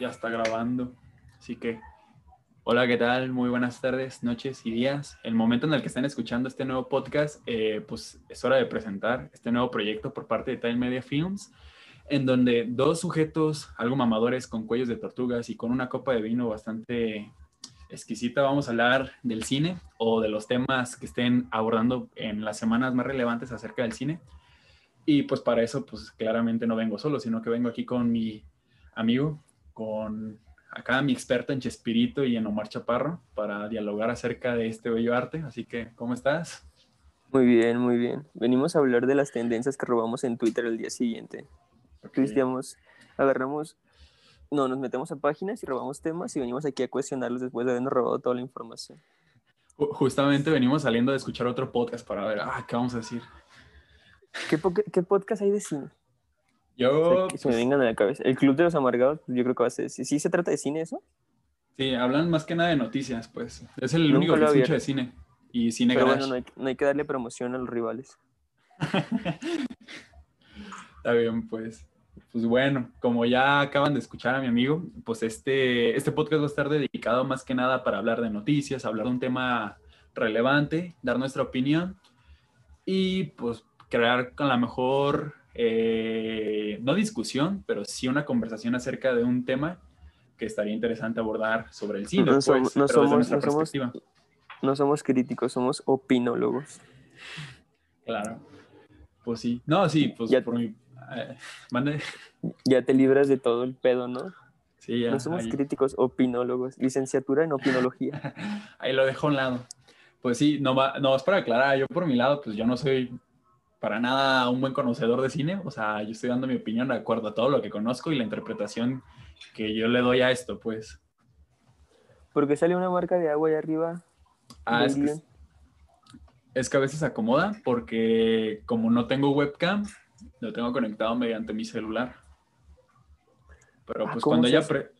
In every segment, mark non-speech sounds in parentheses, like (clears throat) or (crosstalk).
ya está grabando. Así que, hola, ¿qué tal? Muy buenas tardes, noches y días. El momento en el que están escuchando este nuevo podcast, eh, pues es hora de presentar este nuevo proyecto por parte de Time Media Films, en donde dos sujetos, algo mamadores, con cuellos de tortugas y con una copa de vino bastante exquisita, vamos a hablar del cine o de los temas que estén abordando en las semanas más relevantes acerca del cine. Y pues para eso, pues claramente no vengo solo, sino que vengo aquí con mi amigo, con acá mi experto en Chespirito y en Omar Chaparro para dialogar acerca de este bello arte. Así que, ¿cómo estás? Muy bien, muy bien. Venimos a hablar de las tendencias que robamos en Twitter el día siguiente. Okay. agarramos, no, nos metemos a páginas y robamos temas y venimos aquí a cuestionarlos después de habernos robado toda la información. Justamente venimos saliendo de escuchar otro podcast para ver, ah, ¿qué vamos a decir? ¿Qué, qué podcast hay de cine? Yo. que se me pues vengan a la cabeza. El Club de los Amargados, yo creo que va a ser. ¿Sí, se trata de cine eso? Sí, hablan más que nada de noticias, pues. Es el único que escucho de cine. Y cine Pero bueno, no hay, no hay, que darle promoción a los rivales. (laughs) Está bien, pues. Pues bueno, como ya acaban de escuchar a mi amigo, pues este, este podcast va a estar dedicado más que nada para hablar de noticias, hablar de un tema relevante, dar nuestra opinión y pues crear con la mejor eh, no discusión, pero sí una conversación acerca de un tema que estaría interesante abordar sobre el cine. No, pues, somos, no, somos, no, somos, no somos críticos, somos opinólogos. Claro. Pues sí. No, sí, pues ya, por mi... Eh, mande. Ya te libras de todo el pedo, ¿no? Sí, ya. No somos ahí. críticos, opinólogos. Licenciatura en opinología. (laughs) ahí lo dejo a un lado. Pues sí, no, no, es para aclarar, yo por mi lado, pues yo no soy para nada un buen conocedor de cine, o sea, yo estoy dando mi opinión de acuerdo a todo lo que conozco y la interpretación que yo le doy a esto, pues. Porque sale una marca de agua ahí arriba. Ah, es que, es que a veces acomoda porque como no tengo webcam, lo tengo conectado mediante mi celular. Pero pues ah, cuando ya... Pre...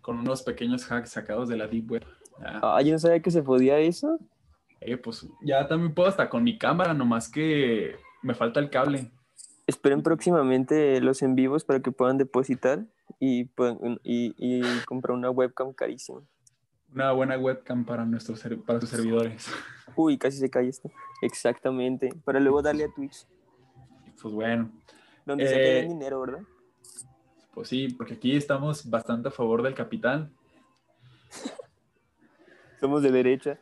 Con unos pequeños hacks sacados de la Deep Web. Ah, yo no sabía que se podía eso. Eh, pues ya también puedo hasta con mi cámara, nomás que me falta el cable. Esperen próximamente los en vivos para que puedan depositar y, puedan, y, y comprar una webcam carísima. Una buena webcam para nuestros para sus servidores. (laughs) Uy, casi se cae esto. Exactamente. Para luego darle a Twitch. Pues bueno. Donde eh, se quede dinero, ¿verdad? Pues sí, porque aquí estamos bastante a favor del capital. (laughs) Somos de derecha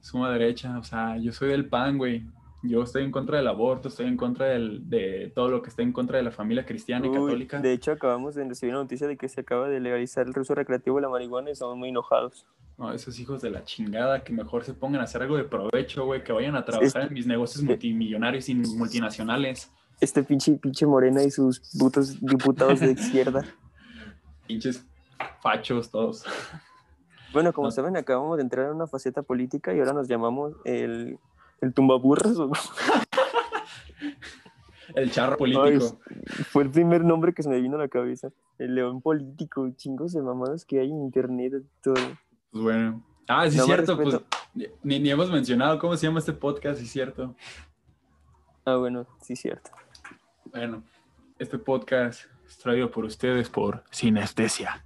suma derecha, o sea, yo soy del PAN, güey. Yo estoy en contra del aborto, estoy en contra del, de todo lo que está en contra de la familia cristiana y Uy, católica. De hecho, acabamos de recibir una noticia de que se acaba de legalizar el uso recreativo de la marihuana y estamos muy enojados. No, esos hijos de la chingada, que mejor se pongan a hacer algo de provecho, güey, que vayan a trabajar Este- en mis negocios multimillonarios y multinacionales. Este pinche, pinche Morena y sus putos diputados de (laughs) izquierda. Pinches fachos todos. Bueno, como No. saben, acabamos de entrar en una faceta política y ahora nos llamamos el, el tumbaburros. ¿o? (laughs) El charro Ay, político. fue el primer nombre que se me vino a la cabeza. El león político, chingos de mamadas que hay en internet. Todo. Pues bueno. Ah, sí, es No cierto, pues ni, ni hemos mencionado cómo se llama este podcast, sí, es cierto. Ah, bueno, sí, cierto. Bueno, este podcast es traído por ustedes por Sinestesia.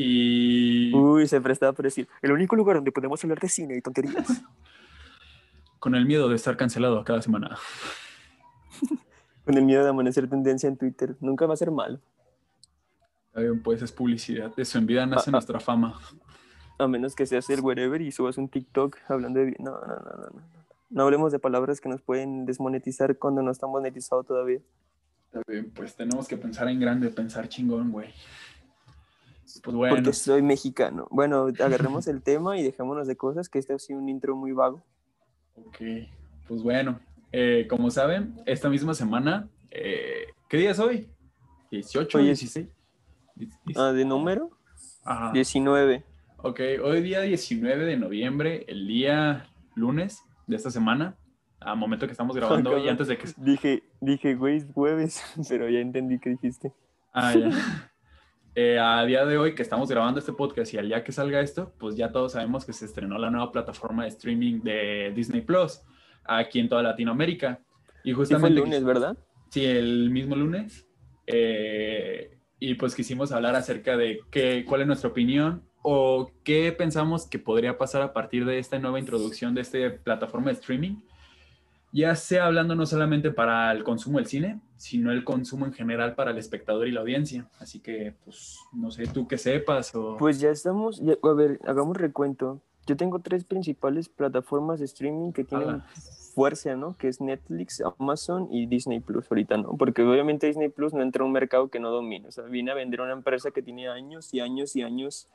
Y Uy, se prestaba por decir, el único lugar donde podemos hablar de cine y tonterías. (laughs) con el miedo de estar cancelado cada semana. (laughs) Con el miedo de amanecer tendencia en Twitter. Nunca va a ser malo. Pues es publicidad. Eso en vida nace ah. nuestra fama. A menos que seas el wherever y subas un TikTok hablando de... No, no, no, no, no. No hablemos de palabras que nos pueden desmonetizar cuando no están monetizados todavía. Está bien, pues tenemos que pensar en grande, pensar chingón, güey. Pues bueno, Porque soy mexicano. Bueno, agarremos el tema y dejémonos de cosas, que este ha sido un intro muy vago. ok. Pues bueno, eh, como saben, esta misma semana, eh, ¿qué día es hoy? 18, Hoy 16. Ah, ¿de número? Ajá. 19. Ok, hoy día 19 de noviembre, el día lunes de esta semana, a momento que estamos grabando cabrón. antes de que... Dije, dije, güey, es jueves, (laughs) pero ya entendí que dijiste. Ah, ya. Eh, a día de hoy que estamos grabando este podcast y al día que salga esto, pues ya todos sabemos que se estrenó la nueva plataforma de streaming de Disney Plus aquí en toda Latinoamérica. Y Sí fue el justamente... lunes, ¿verdad? Sí, el mismo lunes. eh, y pues quisimos hablar acerca de qué, cuál es nuestra opinión o qué pensamos que podría pasar a partir de esta nueva introducción de esta plataforma de streaming, ya sea hablando no solamente para el consumo del cine, sino el consumo en general para el espectador y la audiencia. Así que, pues, no sé, tú qué sepas o... Pues ya estamos, ya- a ver, hagamos recuento. Yo tengo tres principales plataformas de streaming que tienen fuerza, ¿no? Que es Netflix, Amazon y Disney Plus ahorita, ¿no? Porque obviamente Disney Plus no entra a un mercado que no domina. O sea, viene a vender una empresa que tiene años y años y años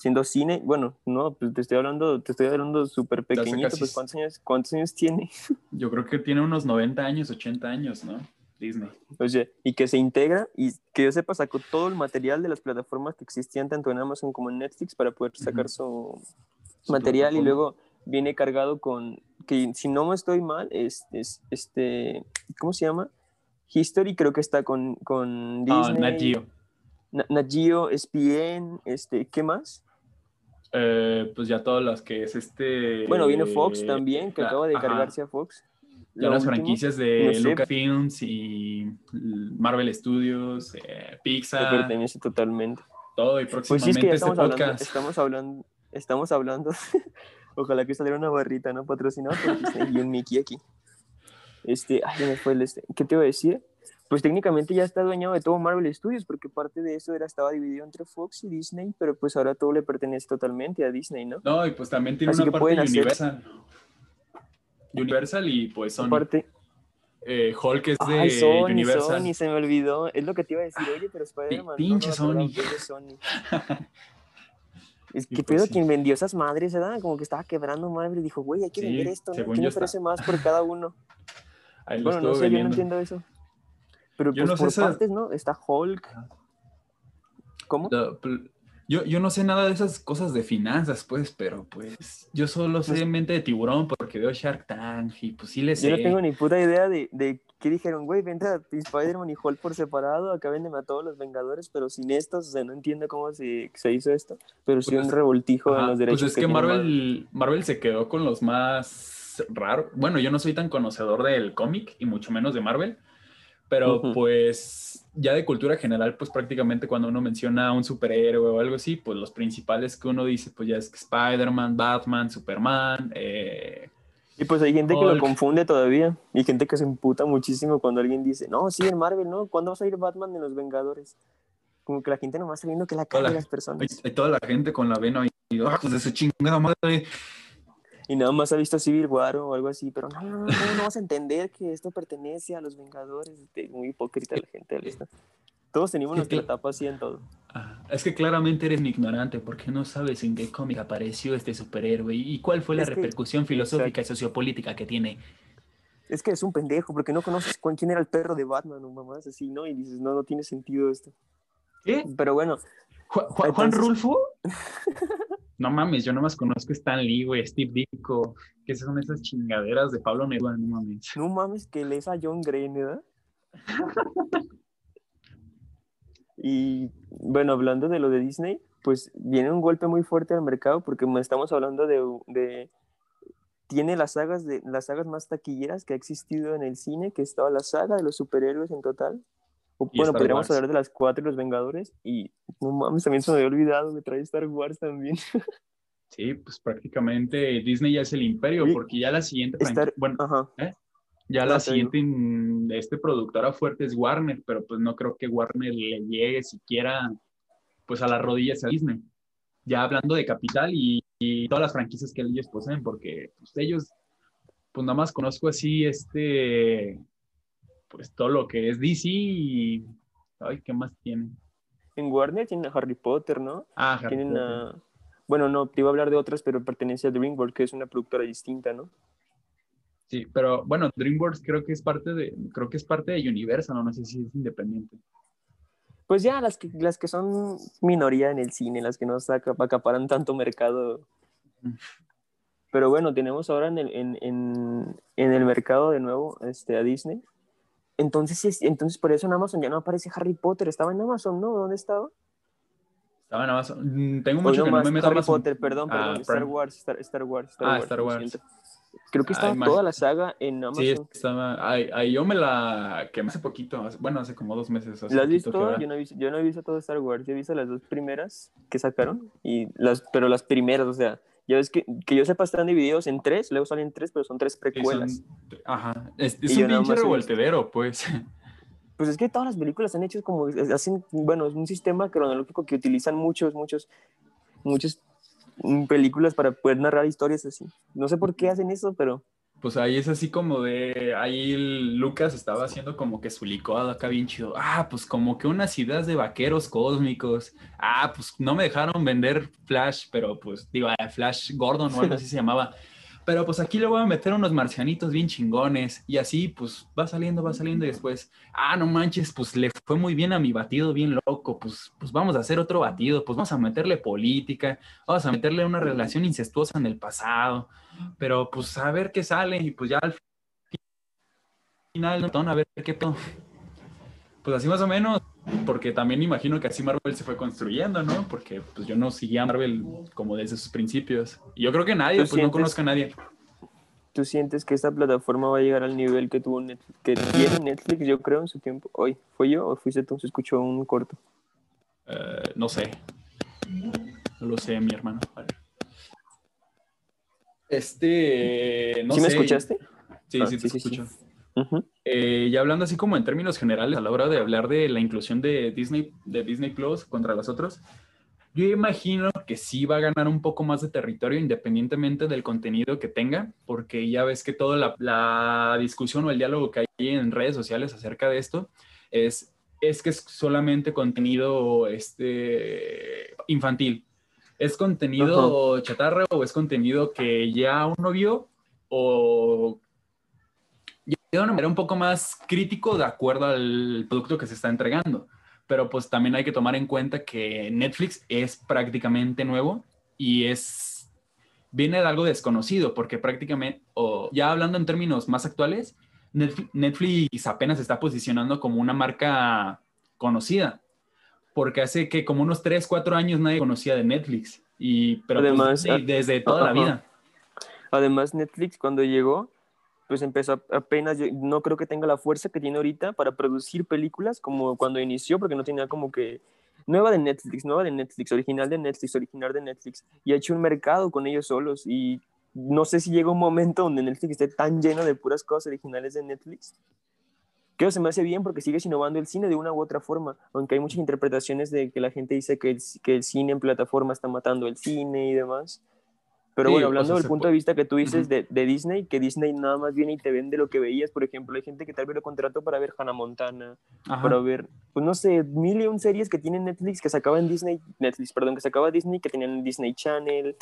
siendo cine. Bueno, no, pues te estoy hablando, te estoy hablando súper pequeñito. casi- Pues ¿cuántos años, ¿cuántos años tiene? (laughs) Yo creo que tiene unos 90 años, 80 años, ¿no? Disney. O sea, y que se integra y que yo sepa sacó todo el material de las plataformas que existían tanto en Amazon como en Netflix para poder sacar su Su material y luego viene cargado con que si no me estoy mal es, es este ¿cómo se llama? History creo que está con, con Ah, Disney, Nat Geo. Na- Nat Geo, ESPN, este, ¿qué más? Eh, pues ya todas las que es este... Bueno, viene Fox también, que la- acaba de ajá. cargarse a Fox. Ya Lo las último, franquicias de no sé. Lucasfilms y Marvel Studios, eh, Pixar, pertenece totalmente. todo y Pues sí, próximamente es que ya este estamos hablando, podcast. estamos hablando, estamos hablando, (laughs) ojalá que saliera una barrita, ¿no? Patrocinada por Disney y un Mickey aquí. Este, ay, me fue el este. ¿Qué te iba a decir? Pues técnicamente ya está dueñado de todo Marvel Studios, porque parte de eso era, estaba dividido entre Fox y Disney, pero pues ahora todo le pertenece totalmente a Disney, ¿no? No, y pues también tiene Así una parte de hacer- Universal. Universal y pues Sony. Aparte, Eh, Hulk es de ay, Sony, Universal. Sony, se me olvidó. Es lo que te iba a decir, oye, pero Spider-Man. pinche no, Sony. de Sony. (laughs) Es que pues sí. quien vendió esas madres, ¿verdad? Como que estaba quebrando Marvel y dijo, güey, hay que Sí, vender esto, ¿no? ¿Quién ofrece más por cada uno? Ahí Bueno, no sé, yo no vendiendo. entiendo eso. Pero Yo pues no sé por esa- partes, ¿no? Está Hulk. ¿Cómo? Yo, yo no sé nada de esas cosas de finanzas, pues, pero pues yo solo sé mente de tiburón porque veo Shark Tank y pues sí le sé. Yo no tengo ni puta idea de, de qué dijeron, güey, vende a Spider-Man y Hulk por separado, acá véndeme a todos los Vengadores, pero sin estos, o sea, no entiendo cómo se, se hizo esto, pero sí Pues, un revoltijo Ajá, en los derechos Pues es que, tiene Marvel, Marvel se quedó con los más raros. Bueno, yo no soy tan conocedor del cómic y mucho menos de Marvel, pero pues ya de cultura general, pues prácticamente cuando uno menciona a un superhéroe o algo así, pues los principales que uno dice, pues ya es que Spider-Man, Batman, Superman, eh, Y pues hay gente que lo confunde todavía, y gente que se emputa muchísimo cuando alguien dice, no, sí, en Marvel, ¿no? ¿Cuándo va a salir Batman en los Vengadores? Como que la gente nomás está viendo que la cara de las hay, personas. hay toda la gente con la vena y ah, pues de su chingada madre. Y nada más ha visto Civil War o algo así, pero no, no, no, ¿cómo no vas a entender que esto pertenece a los Vengadores? Este, Muy hipócrita la gente. (laughs) Todos tenemos nuestra etapa así en todo. Es que claramente eres un ignorante porque no sabes en qué cómic apareció este superhéroe y, cuál fue la repercusión filosófica y sociopolítica que tiene. Es que es un pendejo, porque no conoces quién era el perro de Batman o mamás así, ¿no? Y dices, no, no tiene sentido esto. ¿Qué? Pero bueno, Ju- Ju- ¿Juan Entonces- Rulfo? (laughs) no mames, yo nomás conozco Stan Lee, güey, Steve Ditko, que son esas chingaderas de Pablo Neruda, no mames. no mames que lees a John Gray, ¿verdad? (laughs) y bueno, hablando de lo de Disney, pues viene un golpe muy fuerte al mercado porque estamos hablando de, de- tiene las sagas de las sagas más taquilleras que ha existido en el cine, que estaba la saga de los superhéroes en total. Bueno, podríamos Wars. hablar de las cuatro y los Vengadores y no mames, también se me había olvidado que trae Star Wars también. (laughs) Sí, pues prácticamente Disney ya es el imperio, porque ya la siguiente, Star- bueno, Ajá. ya Ah, la digo. siguiente este productora fuerte es Warner, pero pues no creo que Warner le llegue siquiera pues a las rodillas a Disney. Ya hablando de capital y, y todas las franquicias que ellos poseen, porque pues, ellos, pues nada más conozco así este, pues todo lo que es DC y, ay, ¿qué más tienen? En Warner tienen a Harry Potter, ¿no? Ah, Harry Tienen Potter. a... Bueno, no, te iba a hablar de otras, pero pertenece a DreamWorks, que es una productora distinta, ¿no? Sí, pero bueno, DreamWorks creo que es parte de, creo que es parte de Universal, no, no sé si es independiente. Pues ya, las que, las que son minoría en el cine, las que no saca- acaparan tanto mercado. Mm. Pero bueno, tenemos ahora en el, en, en, en el mercado de nuevo este, a Disney. Entonces, es- entonces, por eso en Amazon ya no aparece Harry Potter. Estaba en Amazon, ¿no? ¿Dónde estaba? Estaba en Amazon. Mm, Tengo mucho que no me meto Harry Amazon. Potter, perdón, Ah, perdón. Star Prime. Wars, Star, Star Wars, Star Ah, Wars. Star Wars. siento. Creo que estaba toda la saga en Amazon. Sí, estaba. Ahí, yo me la quemé hace poquito, bueno, hace como dos meses. ¿La has visto? Yo no, he visto? yo no he visto todo Star Wars. Yo he visto las dos primeras que sacaron, y las, pero las primeras, o sea, ya ves que, que yo sepa, están divididos en tres, luego salen tres, pero son tres precuelas. ajá, es, un pinche revoltedero, pues. (laughs) Pues es que todas las películas han hecho como, hacen, bueno, es un sistema cronológico que utilizan muchos, muchos, muchos Mm, películas para poder narrar historias así. No sé por qué hacen eso, pero... Pues ahí es así como de, ahí Lucas estaba haciendo como que su licuado acá bien chido. Ah, pues como que unas ideas de vaqueros cósmicos. Ah, pues no me dejaron vender Flash, pero pues digo, Flash Gordon o algo (laughs) así se llamaba. Pero pues aquí le voy a meter unos marcianitos bien chingones y así pues va saliendo, va saliendo y después, ah, no manches, pues le fue muy bien a mi batido bien loco, pues, pues vamos a hacer otro batido, pues vamos a meterle política, vamos a meterle una relación incestuosa en el pasado, pero pues a ver qué sale y pues ya al final, a ver qué Pues así más o menos porque también imagino que así Marvel se fue construyendo, ¿no? Porque pues yo no seguía a Marvel como desde sus principios. Y yo creo que nadie, pues no conozco a nadie. ¿Tú sientes que esta plataforma va a llegar al nivel que tuvo Netflix, que tiene Netflix, yo creo, en su tiempo? ¿Hoy fue yo o fuiste tú? Se escuchó un corto. Eh, no sé. No lo sé, mi hermano. Este, no ¿Sí me escuchaste? Sí, sí, ah, te escucho. Eh, y hablando así como en términos generales, a la hora de hablar de la inclusión de Disney, de Disney Plus contra los otros, yo imagino que sí va a ganar un poco más de territorio independientemente del contenido que tenga, porque ya ves que toda la, la discusión o el diálogo que hay en redes sociales acerca de esto es, es que es solamente contenido este, infantil. ¿Es contenido chatarra o es contenido que ya uno vio o manera un poco más crítico de acuerdo al producto que se está entregando. Pero pues también hay que tomar en cuenta que Netflix es prácticamente nuevo y es viene de algo desconocido porque prácticamente, o ya hablando en términos más actuales, Netflix apenas se está posicionando como una marca conocida, porque hace que como unos 3, 4 años nadie conocía de Netflix, y, pero pues, Además, desde toda la vida. Además, Netflix cuando llegó, pues empezó apenas, no creo que tenga la fuerza que tiene ahorita para producir películas como cuando inició, porque no tenía como que nueva de Netflix, nueva de Netflix, original de Netflix, original de Netflix, y ha hecho un mercado con ellos solos, y no sé si llega un momento donde Netflix esté tan lleno de puras cosas originales de Netflix. Que se me hace bien porque sigues innovando el cine de una u otra forma, aunque hay muchas interpretaciones de que la gente dice que el, que el cine en plataforma está matando el cine y demás. Pero bueno, hablando del punto de vista que tú dices de, de, Disney, que Disney nada más viene y te vende lo que veías, por ejemplo, hay gente que tal vez lo contrató para ver Hannah Montana, para ver, pues no sé, mil y un series que tienen Netflix, que se en Disney, Netflix, perdón, que se acaba Disney, que tenían Disney Channel,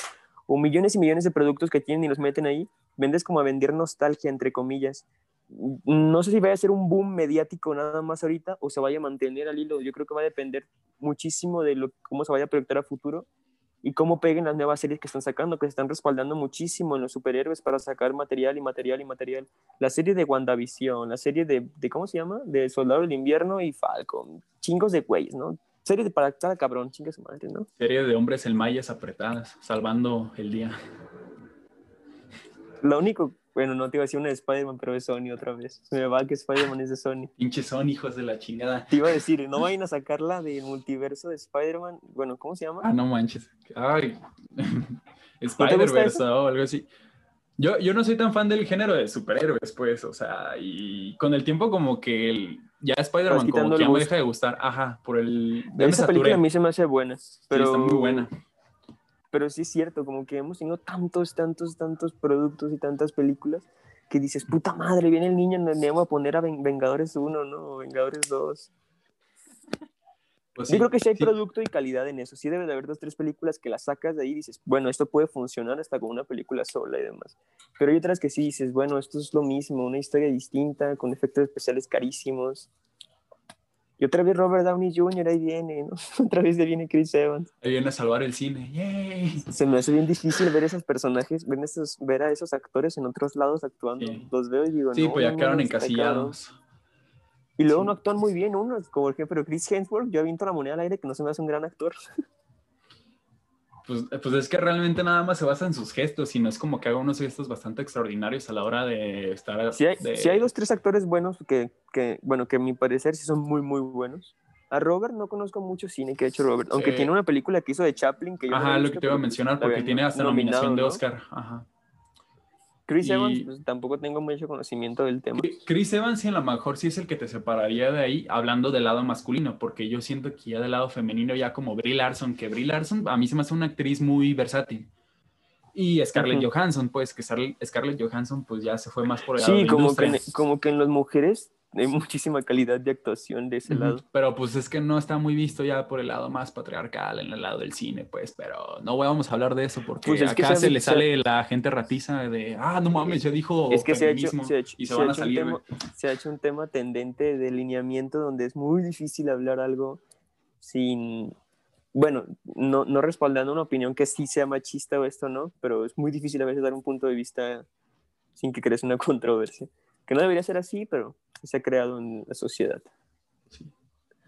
o millones y millones de productos que tienen y los meten ahí, vendes como a vender nostalgia, entre comillas. No sé si vaya a ser un boom mediático nada más ahorita o se vaya a mantener al hilo. Yo creo que va a depender muchísimo de lo, cómo se vaya a proyectar a futuro y cómo peguen las nuevas series que están sacando, que se están respaldando muchísimo en los superhéroes para sacar material y material y material. La serie de WandaVision, la serie de, de ¿cómo se llama? De Soldado del Invierno y Falcon. Chingos de güeyes, ¿no? Serie de para cada cabrón, chingas su madre, ¿no? Serie de hombres en mallas apretadas, salvando el día. Lo único bueno, no te iba a decir una de Spider-Man, pero es Sony otra vez. Me va que Spider-Man es de Sony. (laughs) Pinche Sony, hijos de la chingada. Te iba a decir, no vayan a sacarla del multiverso de Spider-Man. Bueno, ¿cómo se llama? Ah, no manches. Ay. (laughs) Spider-Verse o algo así. Yo, yo no soy tan fan del género de superhéroes, pues, o sea, y con el tiempo como que el, ya Spider-Man como que ya me deja de gustar. Ajá, por el... Esa película a mí se me hace buena, pero... Sí, está muy buena pero sí es cierto, como que hemos tenido tantos, tantos, tantos productos y tantas películas que dices, puta madre, viene el niño, le vamos a poner a Vengadores 1, ¿no? Vengadores 2. Pues Yo creo que sí hay producto y calidad en eso. Sí debe de haber dos, tres películas que las sacas de ahí y dices, bueno, esto puede funcionar hasta con una película sola y demás. Pero hay otras que sí dices, bueno, esto es lo mismo, una historia distinta, con efectos especiales carísimos. Y otra vez Robert Downey Jr. ahí viene, ¿no? (laughs) Otra vez viene Chris Evans. Ahí viene a salvar el cine. ¡Yay! Se me hace bien difícil ver esos personajes, ver, esos, ver a esos actores en otros lados actuando. Los veo y digo, sí, pues ya quedaron encasillados. Y luego no actúan muy bien unos, como el ejemplo Chris Hemsworth, yo aviento la moneda al aire que no se me hace un gran actor. (laughs) Pues, pues, es que realmente nada más se basa en sus gestos y no es como que haga unos gestos bastante extraordinarios a la hora de estar. Sí hay, hay dos, tres actores buenos que, que, bueno, que a mi parecer sí son muy, muy buenos. A Robert no conozco mucho cine que ha hecho Robert, aunque tiene una película que hizo de Chaplin que yo Ajá, lo que te iba a mencionar, porque tiene hasta nominación de Oscar. Ajá. Chris Evans, pues, tampoco tengo mucho conocimiento del tema. Chris Evans, sí, a lo mejor sí es el que te separaría de ahí, hablando del lado masculino, porque yo siento que ya del lado femenino, ya como Brie Larson, que Brie Larson a mí se me hace una actriz muy versátil. Y Scarlett Johansson, pues, que Scarlett Johansson, pues ya se fue más por el lado Sí, como, que, como que en las mujeres hay muchísima calidad de actuación de ese lado. Pero pues es que no está muy visto ya por el lado más patriarcal, en el lado del cine, pues, pero no vamos a hablar de eso porque pues acá se, le sale la gente ratiza de, ah, no mames, ya dijo es que se ha hecho, y se, van a salir. se ha hecho un tema tendente de lineamiento donde es muy difícil hablar algo sin, bueno, no, no respaldando una opinión que sí sea machista o esto no, pero es muy difícil a veces dar un punto de vista sin que crees una (laughs) controversia. Que no debería ser así, pero se ha creado en la sociedad. Sí.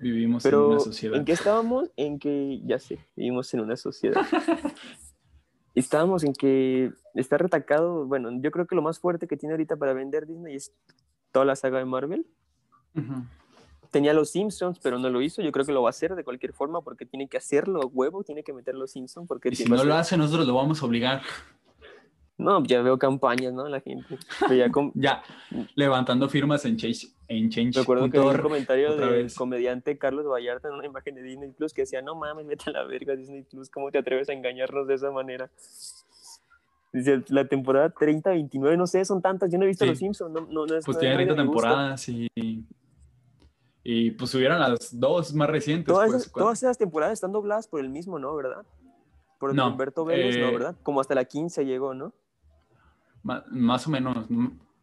Vivimos en una sociedad. ¿En qué estábamos? En que, ya sé, vivimos en una sociedad. (laughs) estábamos en que está retacado, bueno, yo creo que lo más fuerte que tiene ahorita para vender Disney es toda la saga de Marvel. Tenía los Simpsons, pero no lo hizo. Yo creo que lo va a hacer de cualquier forma porque tiene que hacerlo, huevo, tiene que meter los Simpsons. Porque y si no lo hace, nosotros lo vamos a obligar. No, ya veo campañas, ¿no? La gente. (laughs) Ya, levantando firmas en Change. En Change. Recuerdo que un comentario del comediante Carlos Vallarta en una imagen de Disney Plus que decía, no mames, vete a la verga Disney Plus, ¿cómo te atreves a engañarnos de esa manera? Dice, la temporada 30, 29, no sé, son tantas, yo no he visto Los Simpsons, no, no, Pues tiene 30 temporadas y... Y pues subieron las dos más recientes. Todas, pues, esas, todas esas temporadas están dobladas por el mismo, ¿no? ¿Verdad? Por no, Humberto Vélez, ¿no? Eh, ¿Verdad? Como hasta la 15 llegó, ¿no? Más o menos.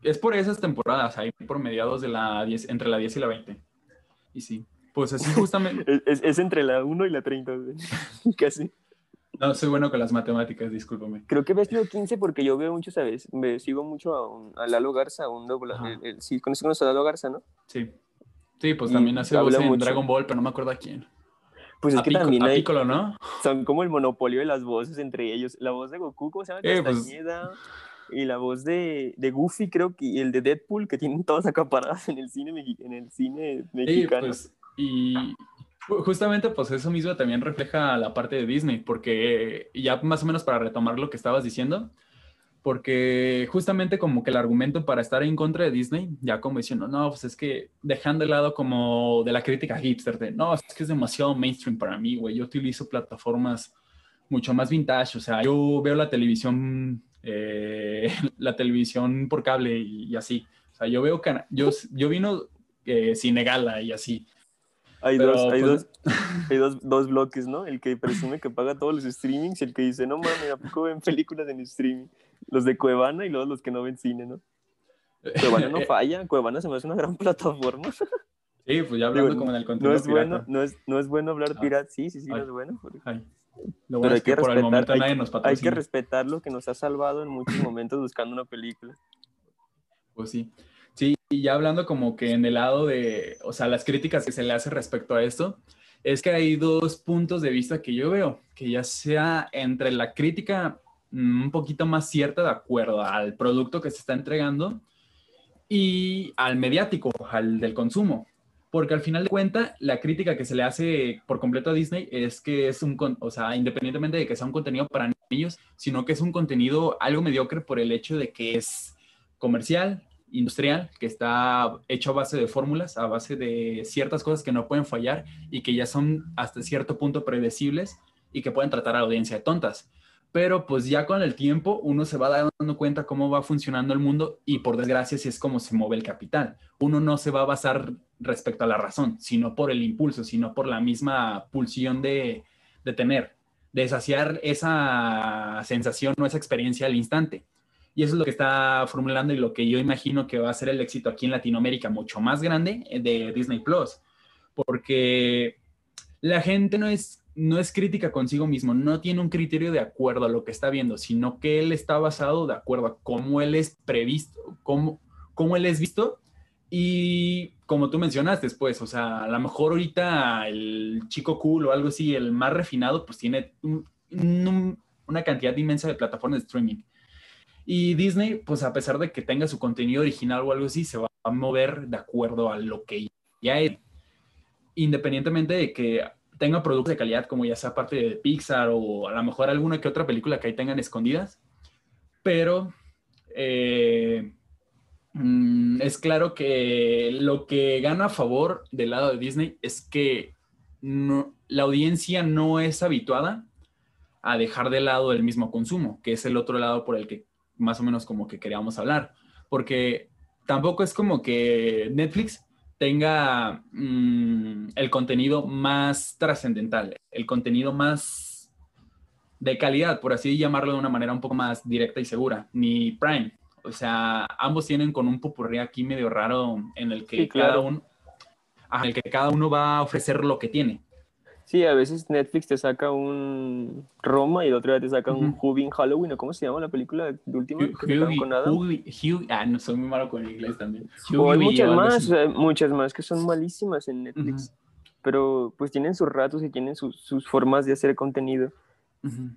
Es por esas temporadas, ahí por mediados de la 10, entre la 10 y la 20. Y sí, pues así (laughs) justamente. es, entre la 1 y la 30, (laughs) casi. No, soy bueno con las matemáticas, discúlpame. Creo que ves 15 porque yo veo mucho, ¿sabes? Me sigo mucho a, a Lalo Garza, un doble. sí, conoces a Lalo Garza, ¿no? Sí. Sí, pues también hace voz en Dragon Ball, pero no me acuerdo a quién. Pues es que también hay, Piccolo, ¿no? Son como el monopolio de las voces entre ellos. La voz de Goku, ¿cómo se llama? Eh, pues, y la voz de, de, Goofy, creo que, y el de Deadpool, que tienen todas acaparadas en el cine, en el cine mexicano. pues, y justamente, pues eso mismo también refleja la parte de Disney, porque ya más o menos para retomar lo que estabas diciendo, porque justamente como que el argumento para estar en contra de Disney, ya como diciendo, no, pues es que dejando de lado como de la crítica hipster, de, no, es que es demasiado mainstream para mí, güey, yo utilizo plataformas mucho más vintage, o sea, yo veo la televisión eh, (laughs) la televisión por cable y, así. O sea, yo veo, yo, yo vino eh, Cinegala y así. Hay, dos, hay, pues, dos, (laughs) hay dos, dos, bloques, ¿no? El que presume que paga todos los streamings y el que dice, no mames, ¿a poco ven películas en streaming? Los de Cuevana y luego los que no ven cine, ¿no? Cuevana no (laughs) falla, Cuevana se me hace una gran plataforma. Sí, pues ya hablando como en el contenido no es Bueno, no, es, no es bueno hablar ah. pirata, sí, sí, sí, no es bueno. Pero hay que, respetar, hay, que respetar lo que nos ha salvado en muchos momentos buscando una película. Pues sí. Sí, y ya hablando como que en el lado de, o sea, las críticas que se le hace respecto a esto, es que hay dos puntos de vista que yo veo, que ya sea entre la crítica mm, un poquito más cierta de acuerdo al producto que se está entregando y al mediático, al del consumo porque al final de cuentas, la crítica que se le hace por completo a Disney es que es un, o sea, independientemente de que sea un contenido para niños, sino que es un contenido algo mediocre por el hecho de que es comercial, industrial, que está hecho a base de fórmulas, a base de ciertas cosas que no pueden fallar y que ya son hasta cierto punto predecibles y que pueden tratar a la audiencia de tontas pero pues ya con el tiempo uno se va dando cuenta cómo va funcionando el mundo y por desgracia si es como se mueve el capital. Uno no se va a basar respecto a la razón, sino por el impulso, sino por la misma pulsión de, de tener, de saciar esa sensación o esa experiencia al instante. Y eso es lo que está formulando y lo que yo imagino que va a ser el éxito aquí en Latinoamérica mucho más grande de Disney Plus, porque la gente no es no es crítica consigo mismo, no tiene un criterio de acuerdo a lo que está viendo, sino que él está basado de acuerdo a cómo él es previsto, cómo, cómo él es visto y como tú mencionaste, pues, o sea, a lo mejor ahorita el chico cool o algo así, el más refinado, pues tiene una cantidad inmensa de plataformas de streaming. Y Disney, pues a pesar de que tenga su contenido original o algo así, se va a mover de acuerdo a lo que ya es. Independientemente de que tenga productos de calidad, como ya sea parte de Pixar o a lo mejor alguna que otra película que ahí tengan escondidas. Pero eh, mm, es claro que lo que gana a favor del lado de Disney es que la audiencia no es habituada a dejar de lado el mismo consumo, que es el otro lado por el que más o menos como que queríamos hablar, porque tampoco es como que Netflix tenga mm, el contenido más trascendental, el contenido más de calidad, por así llamarlo de una manera un poco más directa y segura, ni Prime. O sea, ambos tienen con un popurrí aquí medio raro en el que cada uno en el que cada uno va a ofrecer lo que tiene. Sí, a veces Netflix te saca un Roma y el otro día te saca un Hubin Halloween, ¿o cómo se llama la película de última? ah, no, soy muy malo con el inglés también. o hay muchas más, muchas más que son malísimas en Netflix. Pero pues tienen sus ratos y tienen sus, sus formas de hacer contenido.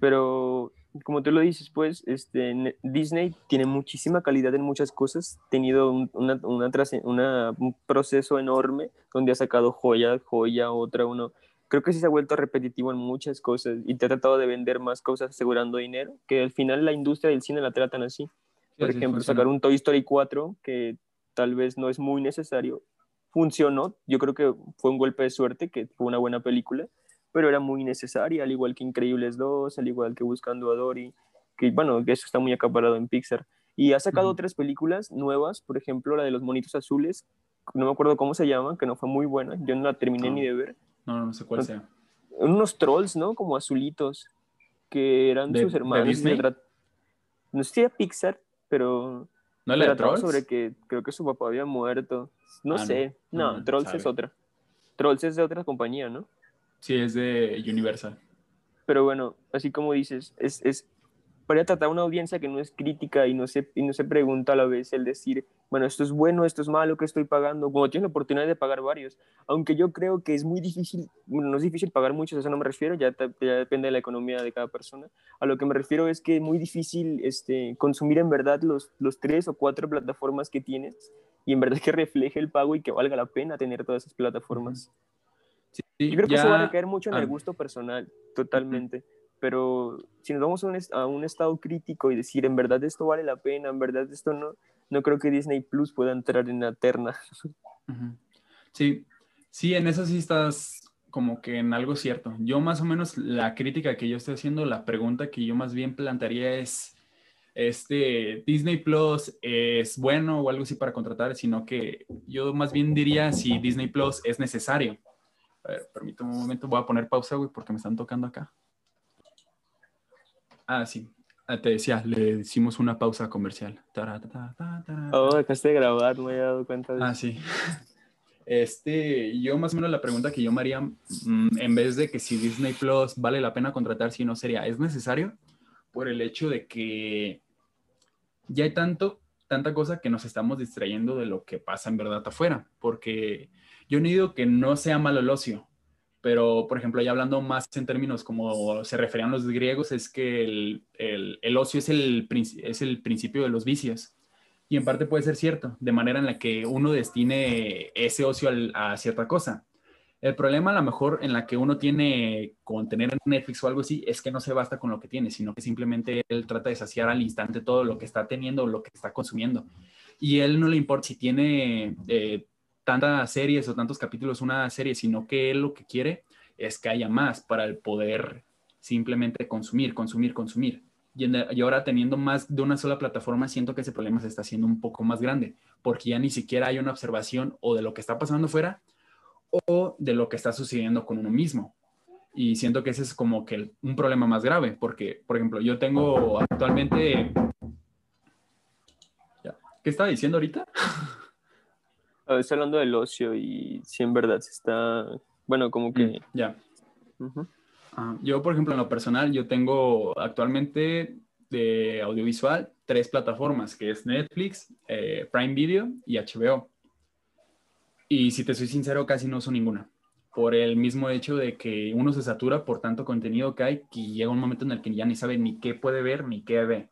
Pero como tú lo dices, pues este, Disney tiene muchísima calidad en muchas cosas, ha tenido una, una, un proceso enorme donde ha sacado joya, joya, otra, uno creo que sí se ha vuelto repetitivo en muchas cosas y te ha tratado de vender más cosas asegurando dinero, que al final la industria del cine la tratan así. Por ejemplo, sacar un Toy Story 4 que tal vez no es muy necesario, funcionó, yo creo que fue un golpe de suerte, que fue una buena película, pero era muy necesaria, al igual que Increíbles 2, al igual que Buscando a Dory, que bueno, eso está muy acaparado en Pixar. Y ha sacado otras películas nuevas, por ejemplo, la de los monitos azules, no me acuerdo cómo se llama, que no fue muy buena, yo no la terminé ni de ver, no, no sé cuál sea. Unos trolls, ¿no? Como azulitos, que eran sus hermanos. no sé si era Pixar, pero... ¿No era Trolls? sobre que creo que su papá había muerto. No ah, sé. No, Trolls es otra. Trolls es de otra compañía, ¿no? Sí, es de Universal. Pero bueno, así como dices, es, es para tratar a una audiencia que no es crítica y no, se, y no se pregunta a la vez el decir, bueno, esto es bueno, esto es malo, que estoy pagando? Como tienes la oportunidad de pagar varios. Aunque yo creo que es muy difícil, bueno, no es difícil pagar muchos, a eso no me refiero, ya, ya, depende de la economía de cada persona. A lo que me refiero es que es muy difícil este, consumir en verdad los, los tres o cuatro plataformas que tienes y en verdad que refleje el pago y que valga la pena tener todas esas plataformas. Sí, yo creo que eso va a recaer mucho en el gusto personal, totalmente pero si nos vamos a un, a un, estado crítico y decir, en verdad esto vale la pena, en verdad esto no, no creo que Disney Plus pueda entrar en la terna. Sí, sí, en eso sí estás como que en algo cierto. Yo más o menos la crítica que yo estoy haciendo, la pregunta que yo más bien plantearía es, este, Disney Plus es bueno o algo así para contratar, sino que yo más bien diría si Disney Plus es necesario. A ver, permítame un momento, voy a poner pausa, güey, porque me están tocando acá. Ah, sí. Ah, te decía, le hicimos una pausa comercial. Oh, dejaste de grabar, me he dado cuenta de Ah, sí. (laughs) Este, yo más o menos la pregunta que yo me haría, mm, en vez de que si Disney Plus vale la pena contratar, si no sería, ¿es necesario? Por el hecho de que ya hay tanto, tanta cosa que nos estamos distrayendo de lo que pasa en verdad afuera. Porque yo no digo que no sea malo el ocio, pero por ejemplo, ya hablando más en términos como se referían los griegos, es que el, el, ocio es el, es el principio de los vicios. Y en parte puede ser cierto, de manera en la que uno destine ese ocio a cierta cosa. El problema a lo mejor en la que uno tiene con tener Netflix o algo así es que no se basta con lo que tiene, sino que simplemente él trata de saciar al instante todo lo que está teniendo o lo que está consumiendo. Y él no le importa si tiene eh, tantas series o tantos capítulos una serie, sino que él lo que quiere es que haya más para el poder simplemente consumir, consumir, consumir. Y, ahora teniendo más de una sola plataforma, siento que ese problema se está haciendo un poco más grande, porque ya ni siquiera hay una observación o de lo que está pasando fuera o de lo que está sucediendo con uno mismo. Y siento que ese es como que un problema más grave, porque, por ejemplo, yo tengo actualmente... ¿Qué estaba diciendo ahorita? (laughs) Estoy hablando del ocio y si en verdad se está, bueno, como que... Mm, ya. Ah, yo, por ejemplo, en lo personal, yo tengo actualmente de audiovisual tres plataformas, que es Netflix, eh, Prime Video y HBO. Y si te soy sincero, casi no uso ninguna. por el mismo hecho de que uno se satura por tanto contenido que hay que llega un momento en el que ya ni sabe ni qué puede ver ni qué ve.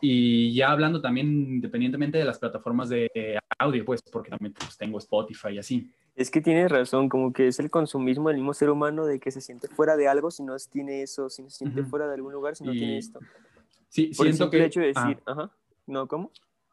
Y ya hablando también independientemente de las plataformas de audio, pues porque también pues, tengo Spotify y así. Es que tienes razón, como que es el consumismo del mismo ser humano de que se siente fuera de algo si no tiene eso, si no se siente fuera de algún lugar si no tiene esto. Sí, Por siento el que... hecho de decir, ajá, no, ¿cómo?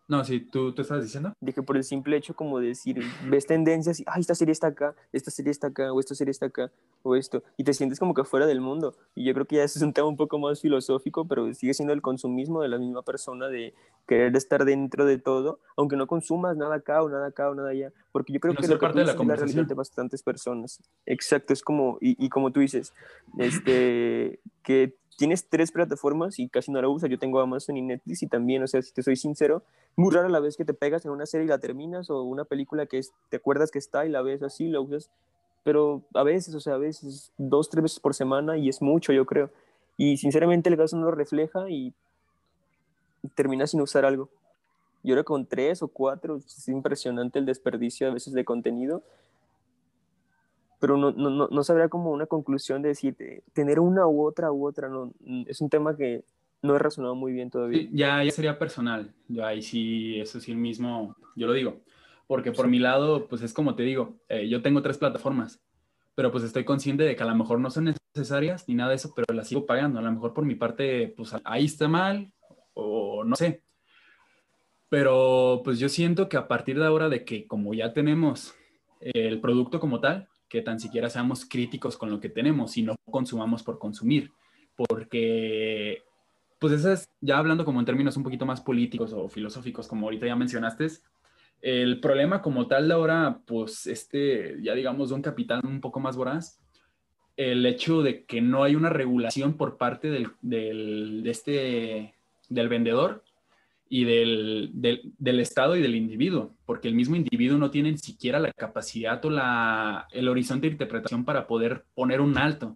No, sí, ¿tú, tú estás diciendo? Dije por el simple hecho como de decir, ves tendencias y, ay, esta serie está acá, esta serie está acá, o esta serie está acá, o esto, y te sientes como que fuera del mundo. Y yo creo que ya es un tema un poco más filosófico, pero sigue siendo el consumismo de la misma persona de querer estar dentro de todo, aunque no consumas nada acá o nada acá o nada allá, porque yo creo que lo que parte de la, es la realidad de bastantes personas. Exacto, es como, y, y como tú dices, este, que tienes tres plataformas y casi no la usas. Yo tengo Amazon y Netflix y también, o sea, si te soy sincero, muy rara la vez que te pegas en una serie y la terminas o una película que te acuerdas que está y la ves así, la usas. Pero a veces, o sea, a veces dos, tres veces por semana y es mucho, yo creo. Y sinceramente el gasto no lo refleja y terminas sin usar algo. Y ahora con tres o cuatro, es impresionante el desperdicio a veces de contenido pero no, no, no sabría como una conclusión de decir, tener una u otra u otra, no, es un tema que no he razonado muy bien todavía. ya, ya sería personal, yo ahí sí, eso sí mismo, yo lo digo, porque por mi lado, pues es como te digo, eh, yo tengo tres plataformas, pero pues estoy consciente de que a lo mejor no son necesarias ni nada de eso, pero las sigo pagando, a lo mejor por mi parte, pues ahí está mal, o no sé. Pero pues yo siento que a partir de ahora de que como ya tenemos el producto como tal, que tan siquiera seamos críticos con lo que tenemos y no consumamos por consumir, porque, pues eso es, ya hablando como en términos un poquito más políticos o filosóficos, como ahorita ya mencionaste, el problema como tal de ahora, pues este, ya digamos, de un capital un poco más voraz, el hecho de que no hay una regulación por parte del, del, de este, del vendedor y del, del, Estado y del individuo, porque el mismo individuo no tiene ni siquiera la capacidad o la, el horizonte de interpretación para poder poner un alto.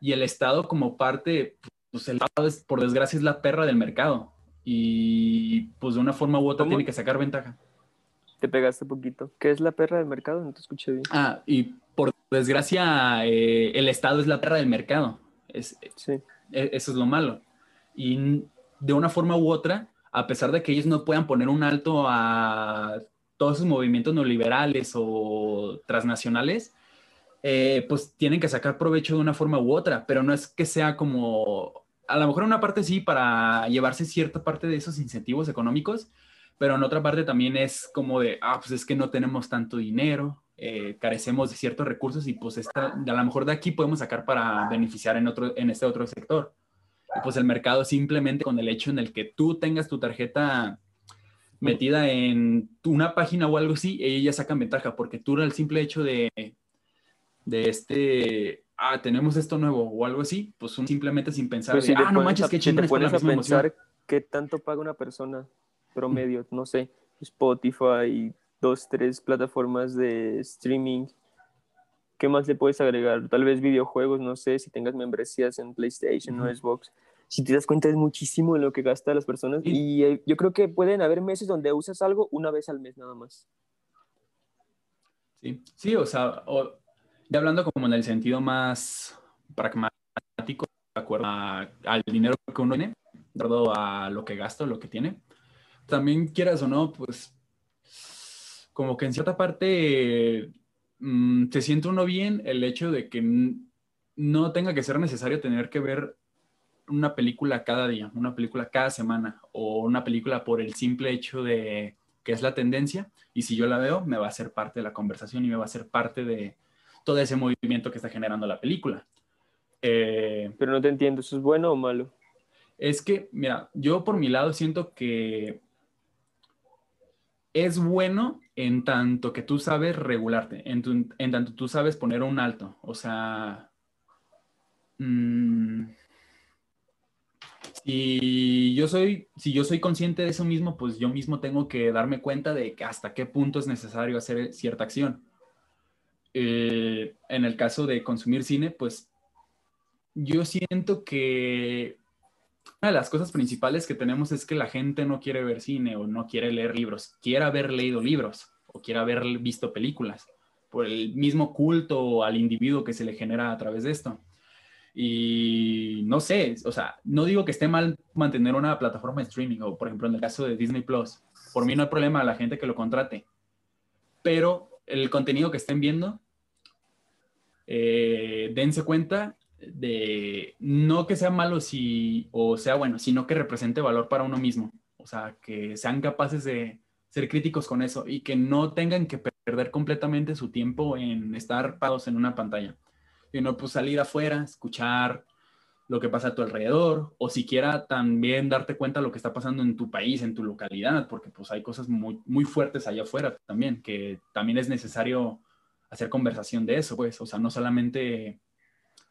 Y el Estado como parte, pues el Estado es, por desgracia es la perra del mercado y pues de una forma u otra tiene que sacar ventaja. Te pegaste un poquito. ¿Qué es la perra del mercado? No te escuché bien. Ah, y por desgracia eh, el Estado es la perra del mercado. Es, sí. E, eso es lo malo. Y de una forma u otra, a pesar de que ellos no puedan poner un alto a todos esos movimientos neoliberales o transnacionales, eh, pues tienen que sacar provecho de una forma u otra, pero no es que sea como, a lo mejor una parte sí, para llevarse cierta parte de esos incentivos económicos, pero en otra parte también es como de, ah, pues es que no tenemos tanto dinero, eh, carecemos de ciertos recursos y pues esta, a lo mejor de aquí podemos sacar para beneficiar en, otro, en este otro sector pues el mercado simplemente con el hecho en el que tú tengas tu tarjeta metida en una página o algo así, ellos ya sacan ventaja, porque tú el simple hecho de, de este, ah, tenemos esto nuevo o algo así, pues simplemente sin pensar, pues ah, no manches, qué chingón. Te a pensar qué tanto paga una persona promedio, no sé, Spotify, dos, tres plataformas de streaming, ¿qué más le puedes agregar? Tal vez videojuegos, no sé, si tengas membresías en PlayStation o Xbox. Si te das cuenta es muchísimo en lo que gastan las personas y eh, yo creo que pueden haber meses donde usas algo una vez al mes nada más. Sí, sí, o sea, ya hablando como en el sentido más pragmático, de acuerdo al dinero que uno tiene, de acuerdo a lo que gasta, lo que tiene, también quieras o no, pues como que en cierta parte Mm, se siente uno bien el hecho de que no tenga que ser necesario tener que ver una película cada día, una película cada semana o una película por el simple hecho de que es la tendencia y si yo la veo me va a ser parte de la conversación y me va a ser parte de todo ese movimiento que está generando la película. Eh, Pero no te entiendo, ¿eso es bueno o malo? Es que, mira, yo por mi lado siento que es bueno en tanto que tú sabes regularte, en, tanto tú sabes poner un alto. O sea, mm, si, yo soy, si yo soy consciente de eso mismo, pues yo mismo tengo que darme cuenta de que hasta qué punto es necesario hacer cierta acción. Eh, en el caso de consumir cine, pues yo siento que una de las cosas principales que tenemos es que la gente no quiere ver cine o no quiere leer libros, quiere haber leído libros o quiere haber visto películas. por el mismo culto al individuo que se le genera a través de esto. Y no sé, o sea, no digo que esté mal mantener una plataforma de streaming, o por ejemplo en el caso de Disney Plus, por mí no hay problema a la gente que lo contrate, pero el contenido que estén viendo, eh, dense cuenta de no que sea malo si, o sea bueno, sino que represente valor para uno mismo. O sea, que sean capaces de ser críticos con eso y que no tengan que perder completamente su tiempo en estar parados en una pantalla. Y no, pues salir afuera, escuchar lo que pasa a tu alrededor, o siquiera también darte cuenta de lo que está pasando en tu país, en tu localidad, porque pues hay cosas muy, muy fuertes allá afuera también, que también es necesario hacer conversación de eso, pues, o sea, no solamente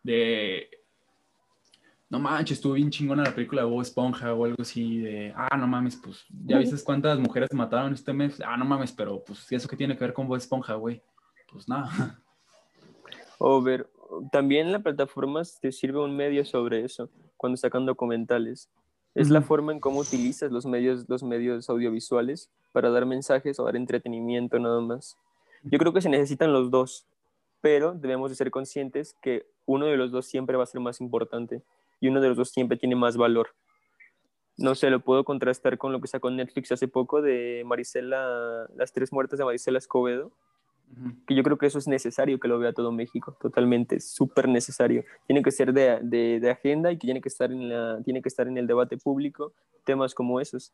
de, no manches, estuvo bien chingona la película de Bob Esponja o algo así, de, ah, no mames, pues, ya viste cuántas mujeres mataron este mes, ah, no mames, pero pues, ¿eso qué tiene que ver con Bob Esponja, güey? Pues nada. (laughs) O ver, también la plataforma te sirve un medio sobre eso, cuando sacan documentales. Es la forma en cómo utilizas los medios, los medios audiovisuales para dar mensajes o dar entretenimiento nada más. Yo creo que se necesitan los dos, pero debemos de ser conscientes que uno de los dos siempre va a ser más importante y uno de los dos siempre tiene más valor. No sé, lo puedo contrastar con lo que sacó Netflix hace poco de Marisela, las tres muertes de Marisela Escobedo, que yo creo que eso es necesario que lo vea todo México, totalmente, súper necesario. Tiene que ser de, de, de, agenda y que tiene que, estar en la, tiene que estar en el debate público temas como esos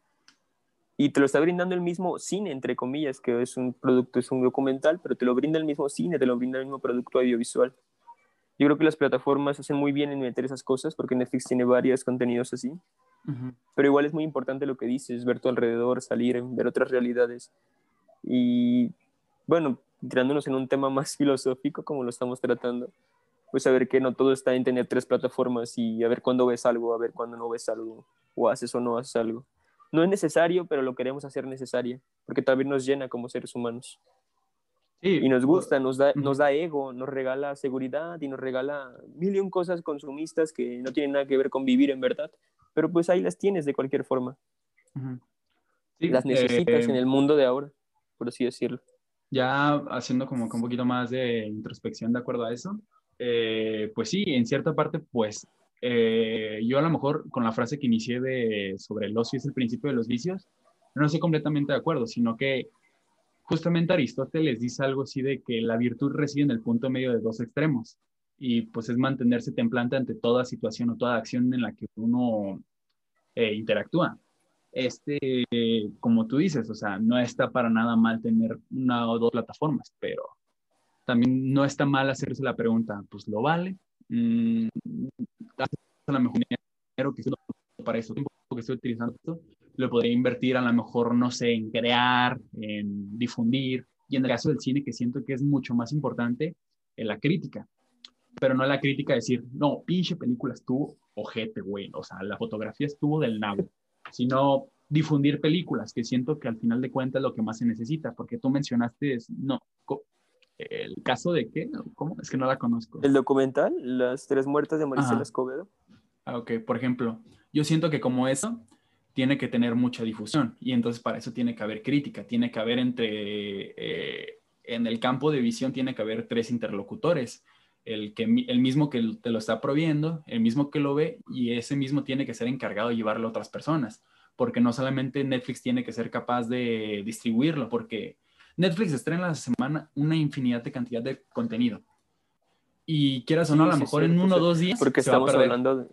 y te lo está brindando el mismo cine, entre comillas, que es un producto, es un documental, pero te lo brinda el mismo cine, te lo brinda el mismo producto audiovisual. Yo creo que las plataformas hacen muy bien en meter esas cosas, porque Netflix tiene varios contenidos así, pero igual es muy importante lo que dices, ver tu alrededor, salir, ver otras realidades. Y bueno, tirándonos en un tema más (laughs) filosófico, como lo estamos tratando, pues saber que no todo está en tener tres plataformas y a ver cuándo ves algo, a ver cuándo no ves algo, o haces o no haces algo no es necesario, pero lo queremos hacer necesario, porque también nos llena como seres humanos. y nos gusta, nos da, nos da ego, nos regala seguridad y nos regala mil y un cosas consumistas que no tienen nada que ver con vivir en verdad, pero pues ahí las tienes de cualquier forma. las necesitas en eh, el mundo de ahora, por así decirlo. Ya haciendo como que un poquito más de introspección de acuerdo a eso, eh, pues sí, en cierta parte, pues eh, yo a lo mejor con la frase que inicié de sobre el ocio es el principio de los vicios, no estoy completamente de acuerdo, sino que justamente Aristóteles dice algo así de que la virtud reside en el punto medio de dos extremos y pues es mantenerse templante ante toda situación o toda acción en la que uno eh, interactúa. Este, como tú dices, o sea, no está para nada mal tener una o dos plataformas, pero también no está mal hacerse la pregunta, pues lo vale, mm, a lo mejor dinero que para eso tiempo que estoy utilizando esto, lo podría invertir a lo mejor, no sé, en crear, en difundir, y en el caso del cine que siento que es mucho más importante, en la crítica, pero no la crítica de decir, no, pinche película estuvo ojete, güey, o sea, la fotografía estuvo del nabo, sino difundir películas, que siento que al final de cuentas es lo que más se necesita, porque tú mencionaste, no, el caso de qué, ¿cómo? Es que no la conozco. El documental, Las tres muertes de Maricela Escobedo. Ah, ok, por ejemplo, yo siento que como eso tiene que tener mucha difusión y entonces para eso tiene que haber crítica, tiene que haber entre, eh, en el campo de visión tiene que haber tres interlocutores, el, que, el mismo que te lo está proviendo, el mismo que lo ve y ese mismo tiene que ser encargado de llevarlo a otras personas, porque no solamente Netflix tiene que ser capaz de distribuirlo, porque Netflix estrena la semana una infinidad de cantidad de contenido. Y quieras o no, a lo mejor en uno o dos días. Porque estamos hablando de,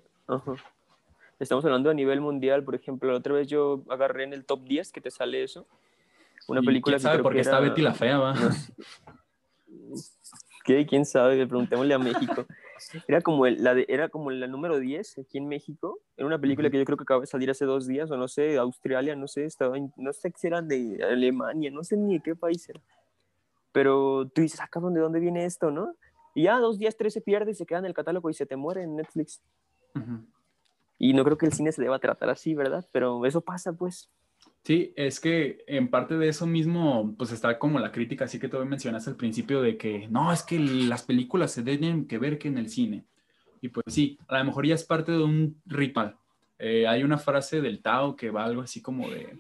Estamos hablando a nivel mundial, por ejemplo, la otra vez yo agarré en el top 10 que te sale eso. Una película ¿Quién sabe por qué está Betty la Fea, va? ¿Qué? ¿Quién sabe? Preguntémosle a México. (laughs) Era como, la era como la número 10 aquí en México. Era una película que yo creo que acaba de salir hace dos días, o no sé, Australia, no sé, estaba no sé si era de Alemania, no sé ni de qué país era. Pero tú dices, acá, ¿de dónde viene esto, no? Y ya dos días, tres se pierde y se queda en el catálogo y se te muere en Netflix. Y no creo que el cine se deba tratar así, ¿verdad? Pero eso pasa, pues. Sí, es que en parte de eso mismo, pues está como la crítica, así que tú mencionaste al principio de que no, es que las películas se deben que ver que en el cine. Y pues sí, a lo mejor ya es parte de un ritual. Eh, hay una frase del Tao que va algo así como de,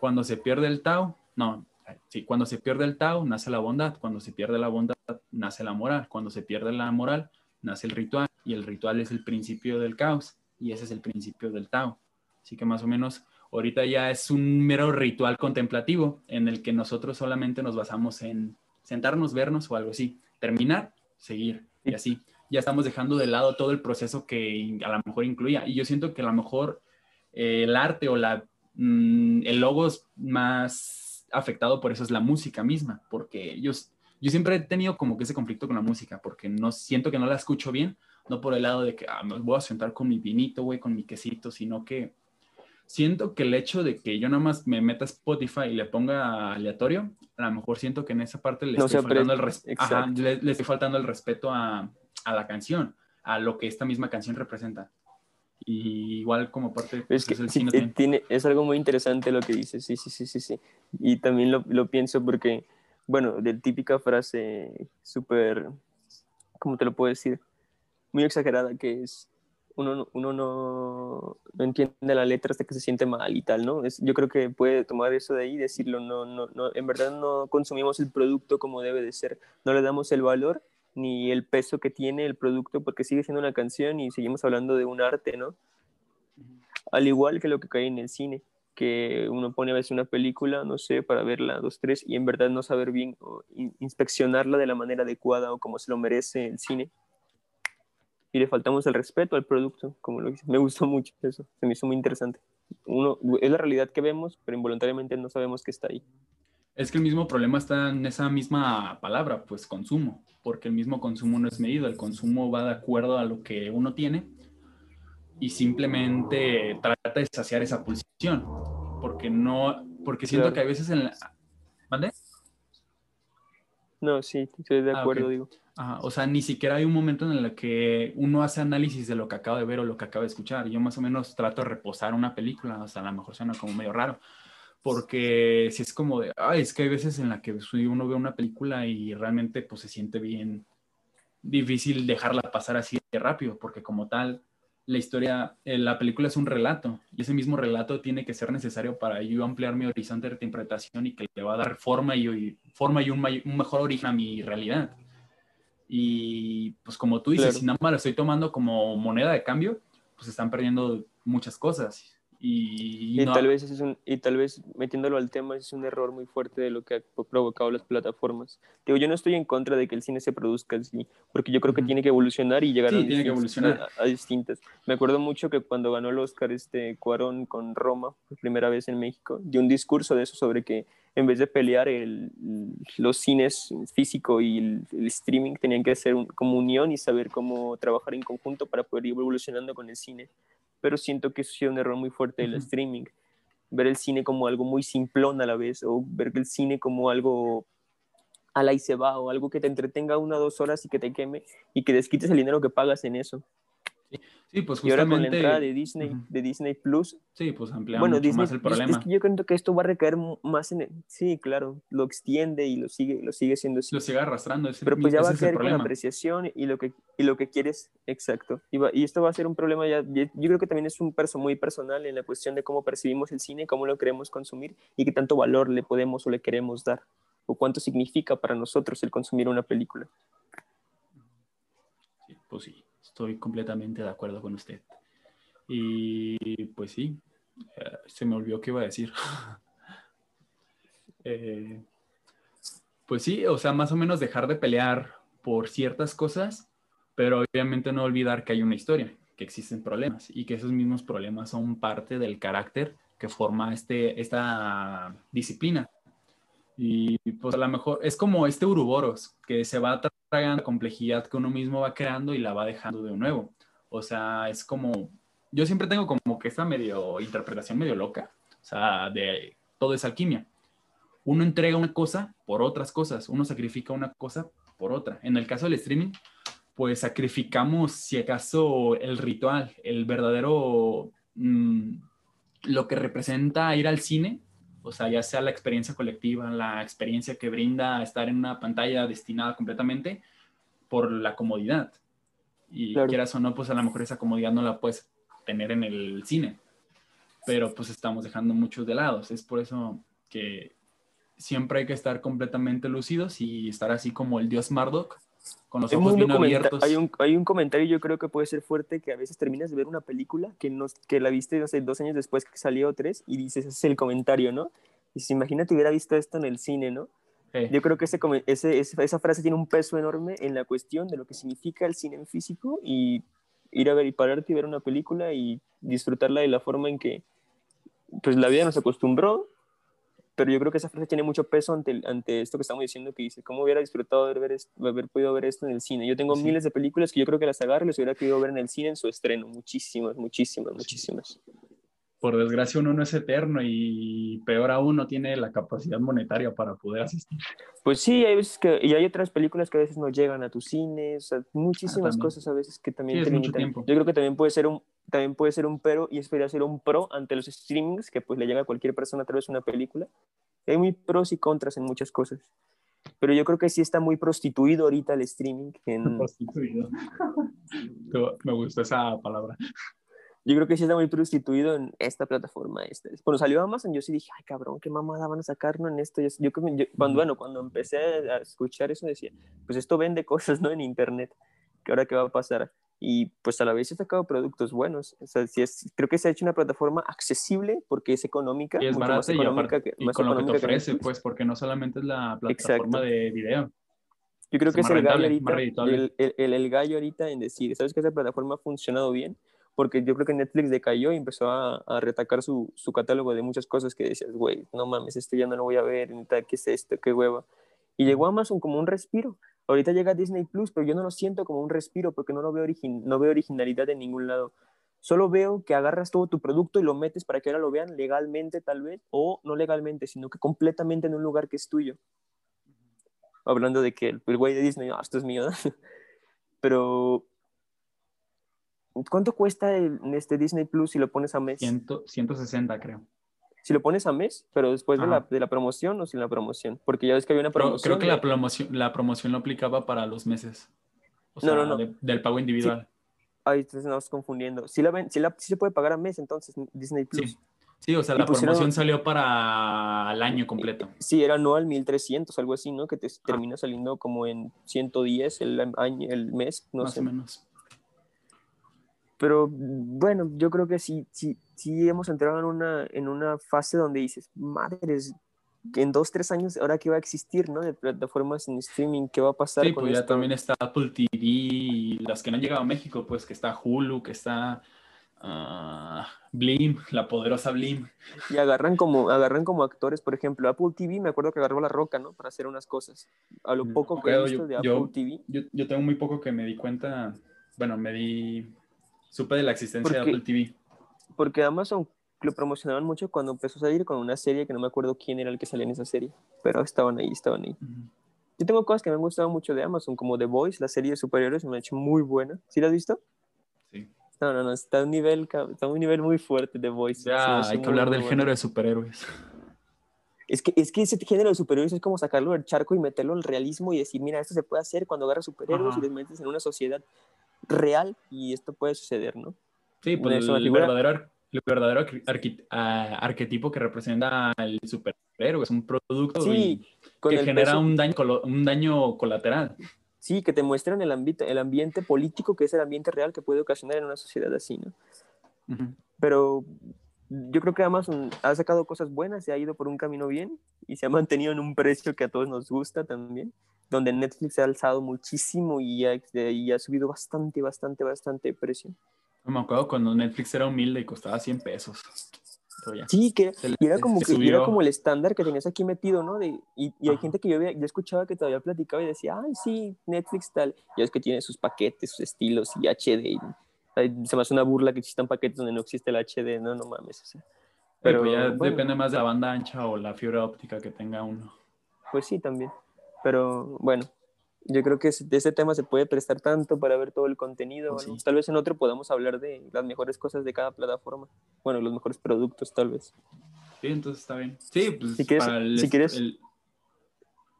cuando se pierde el Tao, no, sí, cuando se pierde el Tao, nace la bondad. Cuando se pierde la bondad, nace la moral. Cuando se pierde la moral, nace el ritual. Y el ritual es el principio del caos. Y ese es el principio del Tao. Así que más o menos ahorita ya es un mero ritual contemplativo en el que nosotros solamente nos basamos en sentarnos, vernos o algo así. Terminar, seguir y así. Ya estamos dejando de lado todo el proceso que a lo mejor incluía. Y yo siento que a lo mejor eh, el arte o la, mm, el logo es más afectado por eso es la música misma, porque yo, yo siempre he tenido como que ese conflicto con la música, porque no siento que no la escucho bien, no por el lado de que ah, me voy a sentar con mi vinito, güey, con mi quesito, sino que siento que el hecho de que yo nada más me meta a Spotify y le ponga aleatorio, a lo mejor siento que en esa parte le, estoy, faltando el, le, estoy faltando el respeto a, a, la canción, a lo que esta misma canción representa. Y igual como parte es pues, que tiene, es algo muy interesante lo que dices, sí, sí, sí, sí, sí. Y también lo, lo pienso porque, bueno, de típica frase súper, ¿cómo te lo puedo decir? Muy exagerada que es uno, uno no, no, entiende la letra hasta que se siente mal y tal, ¿no? Es, yo creo que puede tomar eso de ahí y decirlo, no, no, no, en verdad no consumimos el producto como debe de ser, no le damos el valor ni el peso que tiene el producto porque sigue siendo una canción y seguimos hablando de un arte, ¿no? Al igual que lo que cae en el cine, que uno pone a veces una película, no sé, para verla dos, tres, y en verdad no saber bien o inspeccionarla de la manera adecuada o como se lo merece el cine y le faltamos el respeto al producto, como lo dice. Me gustó mucho eso, se me hizo muy interesante. Uno, es la realidad que vemos, pero involuntariamente no sabemos que está ahí. Es que el mismo problema está en esa misma palabra, pues consumo, porque el mismo consumo no es medido, el consumo va de acuerdo a lo que uno tiene y simplemente trata de saciar esa pulsión, porque no, porque siento que a veces en la... ¿Mande? No, sí, estoy de ah, acuerdo, digo o sea, ni siquiera hay un momento en el que uno hace análisis de lo que acaba de ver o lo que acaba de escuchar. Yo más o menos trato de reposar una película, o sea, a lo mejor suena como medio raro, porque si es como de, ay, es que hay veces en la que uno ve una película y realmente pues se siente bien difícil dejarla pasar así de rápido, porque como tal, la historia, eh, la película es un relato y ese mismo relato tiene que ser necesario para yo ampliar mi horizonte de interpretación y que le va a dar forma y, forma y un, un mejor origen a mi realidad. Y pues como tú dices, si nada más lo estoy tomando como moneda de cambio, pues están perdiendo muchas cosas. Y, tal vez es un, y tal vez metiéndolo al tema es un error muy fuerte de lo que ha provocado las plataformas. Digo, yo no estoy en contra de que el cine se produzca así, porque yo creo que tiene que evolucionar y llegar a, distintas. Me acuerdo mucho que cuando ganó el Oscar este Cuarón con Roma, por primera vez en México, dio un discurso de eso sobre que en vez de pelear el, los cines físico y el, streaming tenían que hacer como unión y saber cómo trabajar en conjunto para poder ir evolucionando con el cine pero siento que eso es un error muy fuerte del streaming. Ver el cine como algo muy simplón a la vez, o ver el cine como algo a la y se va, o algo que te entretenga una o dos horas y que te queme, y que desquites el dinero que pagas en eso. Sí, pues justamente... Y ahora con la entrada de Disney, de Disney Plus... Sí, pues ampliamos bueno, mucho más el problema. yo creo que esto va a recaer más en... Sí, claro, lo extiende y lo sigue, lo sigue siendo así. Lo sigue arrastrando. Ese, Pero pues ya va a caer con la apreciación y lo que, y lo que quieres, exacto. Y, y esto va a ser un problema ya... Yo creo que también es un perso muy personal en la cuestión de cómo percibimos el cine, cómo lo queremos consumir y qué tanto valor le podemos o le queremos dar. O cuánto significa para nosotros el consumir una película. Sí, pues sí. Estoy completamente de acuerdo con usted. Y pues sí, eh, se me olvidó qué iba a decir. (laughs) Eh, pues sí, o sea, más o menos dejar de pelear por ciertas cosas, pero obviamente no olvidar que hay una historia, que existen problemas y que esos mismos problemas son parte del carácter que forma este, esta disciplina. Y pues a lo mejor es como este uruboros que se va tragando la complejidad que uno mismo va creando y la va dejando de nuevo. O sea, es como, yo siempre tengo como que esta medio interpretación medio loca, o sea, de todo es alquimia. Uno entrega una cosa por otras cosas, uno sacrifica una cosa por otra. En el caso del streaming, pues sacrificamos, si acaso, el ritual, el verdadero, mm, lo que representa ir al cine, o sea, ya sea la experiencia colectiva, la experiencia que brinda estar en una pantalla destinada completamente por la comodidad. Y quieras o no, pues a lo mejor esa comodidad no la puedes tener en el cine. Pero pues estamos dejando muchos de lados. Es por eso que siempre hay que estar completamente lúcidos y estar así como el dios Marduk, con los Hay ojos un, bien abiertos. hay, un, hay un comentario yo creo que puede ser fuerte que a veces terminas de ver una película que, nos, que la viste, no sé, dos años después que salió tres y dices, ese es el comentario, ¿no? Y si imagínate hubiera visto esto en el cine, ¿no? Eh, Yo creo que ese, ese- esa frase tiene un peso enorme en la cuestión de lo que significa el cine en físico y ir a ver y pararte y ver una película y disfrutarla de la forma en que pues la vida nos acostumbró, pero yo creo que esa frase tiene mucho peso ante, ante esto que estamos diciendo que dice, ¿cómo hubiera disfrutado de ver esto, de haber podido ver esto en el cine? Yo tengo Sí. miles de películas que yo creo que las agarro y las hubiera querido ver en el cine en su estreno, muchísimas, muchísimas, muchísimas. Por desgracia uno no es eterno y peor aún no tiene la capacidad monetaria para poder asistir. Pues sí, hay veces que, y hay otras películas que a veces no llegan a tus cines, o sea, muchísimas también. cosas a veces que también Sí, te limitan. tiempo. Yo creo que también puede ser un también puede ser un pero y esperar ser un pro ante los streamings que pues le llega a cualquier persona a través de una película. Hay muy pros y contras en muchas cosas. Pero yo creo que sí está muy prostituido ahorita el streaming. en- (laughs) Prostituido. (laughs) Me gustó esa palabra. Yo creo que sí está muy prostituido en esta plataforma. Esta. Cuando salió Amazon, yo sí dije, ay, cabrón, qué mamada van a sacarnos en esto. Yo, yo que yo- cuando, bueno, cuando empecé a escuchar eso, decía, pues esto vende cosas, ¿no? En Internet. ¿Qué ahora qué va a pasar? Y pues a la vez se ha sacado productos buenos. O sea, sí es, creo que se ha hecho una plataforma accesible porque es económica. Y es más barata y, económica aparte, que- y más con lo que te económica que ofrece, Netflix. pues, porque no solamente es la plataforma Exacto. de video. Yo creo es que es más el gallo más ahorita, el- el- el gallo ahorita en decir, ¿sabes que esa plataforma ha funcionado bien? Porque yo creo que Netflix decayó y empezó a, a retacar su, su catálogo de muchas cosas que decías, güey, no mames, esto ya no lo voy a ver, ¿qué es esto? ¿Qué hueva? Y llegó Amazon como un respiro. Ahorita llega Disney Plus, pero yo no lo siento como un respiro porque no, lo veo, origin no veo originalidad en ningún lado. Solo veo que agarras todo tu producto y lo metes para que ahora lo vean legalmente tal vez, o no legalmente, sino que completamente en un lugar que es tuyo hablando de que el, güey de Disney, ah, esto es mío, (laughs) pero ¿cuánto cuesta el, este Disney Plus si lo pones a mes? Ciento- 160, creo. Si lo pones a mes, pero después de la, de la promoción o sin la promoción, porque ya ves que había una Pero promoción. creo que la promoción, la promoción lo aplicaba para los meses. O No, sea, no, no. de- del pago individual. Ay, entonces nos confundiendo. Sí, la ven, sí, la, sí se puede pagar a mes entonces Disney Plus. Sí. Sí, o sea, Y la pusieron- promoción salió para el año completo. Sí, era anual 1300, algo así, ¿no? Que te Ah. termina saliendo como en 110 el año, el mes, no más sé. o menos. Pero bueno, yo creo que sí, sí, sí hemos entrado en una, en una fase donde dices, madres, en dos, tres años, ahora qué va a existir, ¿no? De plataformas en streaming, ¿qué va a pasar Sí, con pues ya esto? también está Apple TV y las que no han llegado a México, pues que está Hulu, que está ah, Blim, la poderosa Blim. Y agarran como, agarran como actores, por ejemplo, Apple TV, me acuerdo que agarró La Roca, ¿no? Para hacer unas cosas. A lo Mm, poco que he visto yo- de Apple yo- TV. Yo, yo tengo muy poco que me di cuenta, bueno, me di, supe de la existencia de Porque- Apple TV. Porque Amazon lo promocionaban mucho cuando empezó a salir con una serie que no me acuerdo quién era el que salía en esa serie, pero estaban ahí, estaban ahí. Ujú. Yo tengo cosas que me han gustado mucho de Amazon, como The Voice, la serie de superhéroes, me ha hecho muy buena. ¿Sí la has visto? Sí. No, no, no, está a un nivel, está a un nivel muy fuerte The Voice. Ya hay que muy, hablar del buena. género de superhéroes. Es que, es que ese género de superhéroes es como sacarlo del charco y meterlo al realismo y decir, mira, esto se puede hacer cuando agarras superhéroes Ajá. y les metes en una sociedad real y esto puede suceder, ¿no? Sí, pues Es el figura- verdadero, el verdadero arqui- ah, arquetipo que representa al superhéroe es un producto Sí, y Con que genera peso- un daño, colo- un daño colateral. Sí, que te muestran el ambiente, el ambiente político que es el ambiente real que puede ocasionar en una sociedad así, ¿no? Pero yo creo que Amazon ha sacado cosas buenas, se ha ido por un camino bien y se ha mantenido en un precio que a todos nos gusta también, donde Netflix se ha alzado muchísimo y ha, y ha subido bastante, bastante, bastante precio. Me acuerdo cuando Netflix era humilde y costaba 100 pesos. Sí, que Se y era como que y era como el estándar que tenías aquí metido, ¿no? De, y, y hay gente que yo, yo escuchaba que todavía platicaba y decía, ay, sí, Netflix tal. Ya es que tiene sus paquetes, sus estilos y HD. Se me hace una burla que existan paquetes donde no existe el HD, no, no mames. o sea. Pero Pero ya bueno. depende más de la banda ancha o la fibra óptica que tenga uno. Pues sí, también. Pero bueno, yo creo que de ese tema se puede prestar tanto para ver todo el contenido. Pues. Tal vez en otro podamos hablar de las mejores cosas de cada plataforma. Bueno, los mejores productos, tal vez. Sí, entonces está bien. Sí, pues Si quieres- para el, si quieres- el-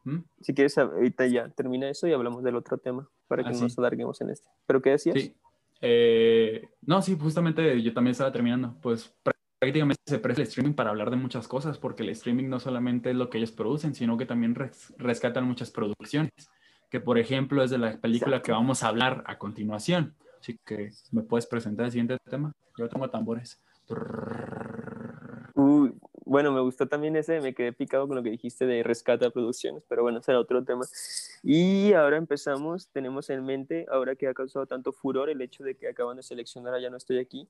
¿Mm? Si quieres, ahorita ya termina eso y hablamos del otro tema para que Ah, no nos alarguemos en este. ¿Pero qué decías? Sí. Eh, no, sí, justamente yo también estaba terminando. Pues prácticamente se presta el streaming para hablar de muchas cosas, porque el streaming no solamente es lo que ellos producen, sino que también rescatan muchas producciones, que por ejemplo es de la película que vamos a hablar a continuación. Así que, ¿me puedes presentar el siguiente tema? Yo tengo tambores. Bueno, me gustó también ese, me quedé picado con lo que dijiste de rescata producciones, pero bueno, será otro tema. Y ahora empezamos, tenemos en mente, ahora que ha causado tanto furor el hecho de que acaban de seleccionar a Ya no estoy aquí,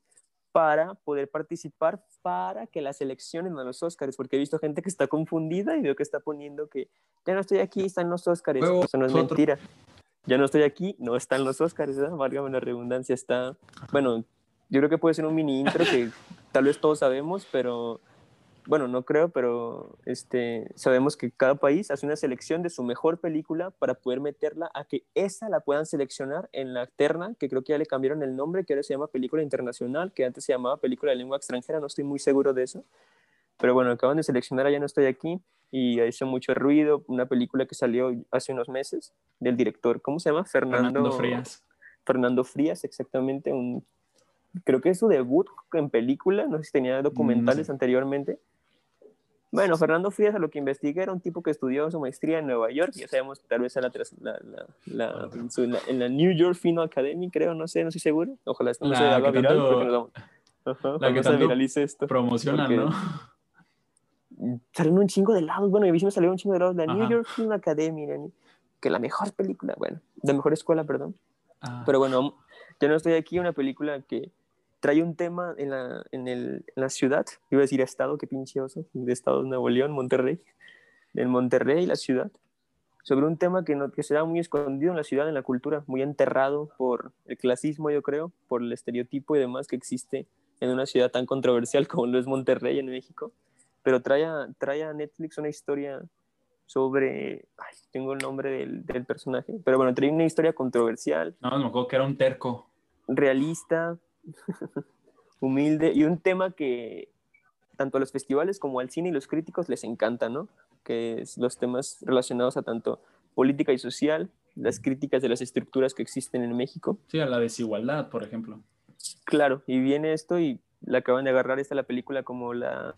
para poder participar para que las seleccionen a los Oscars, porque he visto gente que está confundida y veo que está poniendo que ya no estoy aquí, están los Oscars. Eso no es mentira. Ya no estoy aquí, no están los Oscars, ¿verdad? Válgame la redundancia, está. Bueno, yo creo que puede ser un mini intro que tal vez todos sabemos, pero bueno, no creo, pero este, sabemos que cada país hace una selección de su mejor película para poder meterla a que esa la puedan seleccionar en la terna, que creo que ya le cambiaron el nombre, que ahora se llama película internacional, que antes se llamaba película de lengua extranjera, no estoy muy seguro de eso. Pero bueno, acaban de seleccionar a Ya no estoy aquí y hizo mucho ruido, una película que salió hace unos meses del director, ¿cómo se llama? Fernando, Fernando Frías. Fernando Frías, exactamente, un creo que es su debut en película, no sé si tenía documentales anteriormente, bueno, Fernando Frías, a lo que investigué, era un tipo que estudió su maestría en Nueva York. Ya sabemos, tal vez la, la, la, en, la, New York Film Academy, creo, no sé, no estoy seguro. Ojalá no se haga viral porque nos. Ajá, la que se viralice esto. Promocionan, ¿no? (laughs) Salen un chingo de lados. Bueno, a mí me salió un chingo de lados. La New York Film Academy, que la mejor película, bueno, la mejor escuela, perdón. Ah. Pero bueno, yo no estoy aquí, una película que trae un tema en la, en, el, en la ciudad, iba a decir estado, qué pinche oso, de estado de Nuevo León, Monterrey, en Monterrey, la ciudad, sobre un tema que, no, que será muy escondido en la ciudad, en la cultura, muy enterrado por el clasismo, yo creo, por el estereotipo y demás que existe en una ciudad tan controversial como lo es Monterrey en México, pero trae a, trae a Netflix una historia sobre, ay, tengo el nombre del, del, personaje, pero bueno, trae una historia controversial. No, me acuerdo que era un terco. Realista, (laughs) humilde y un tema que tanto a los festivales como al cine y los críticos les encanta, ¿no? Que es los temas relacionados a tanto política y social, las críticas de las estructuras que existen en México. Sí, a la desigualdad, por ejemplo. Claro, y viene esto y la acaban de agarrar esta la película como la,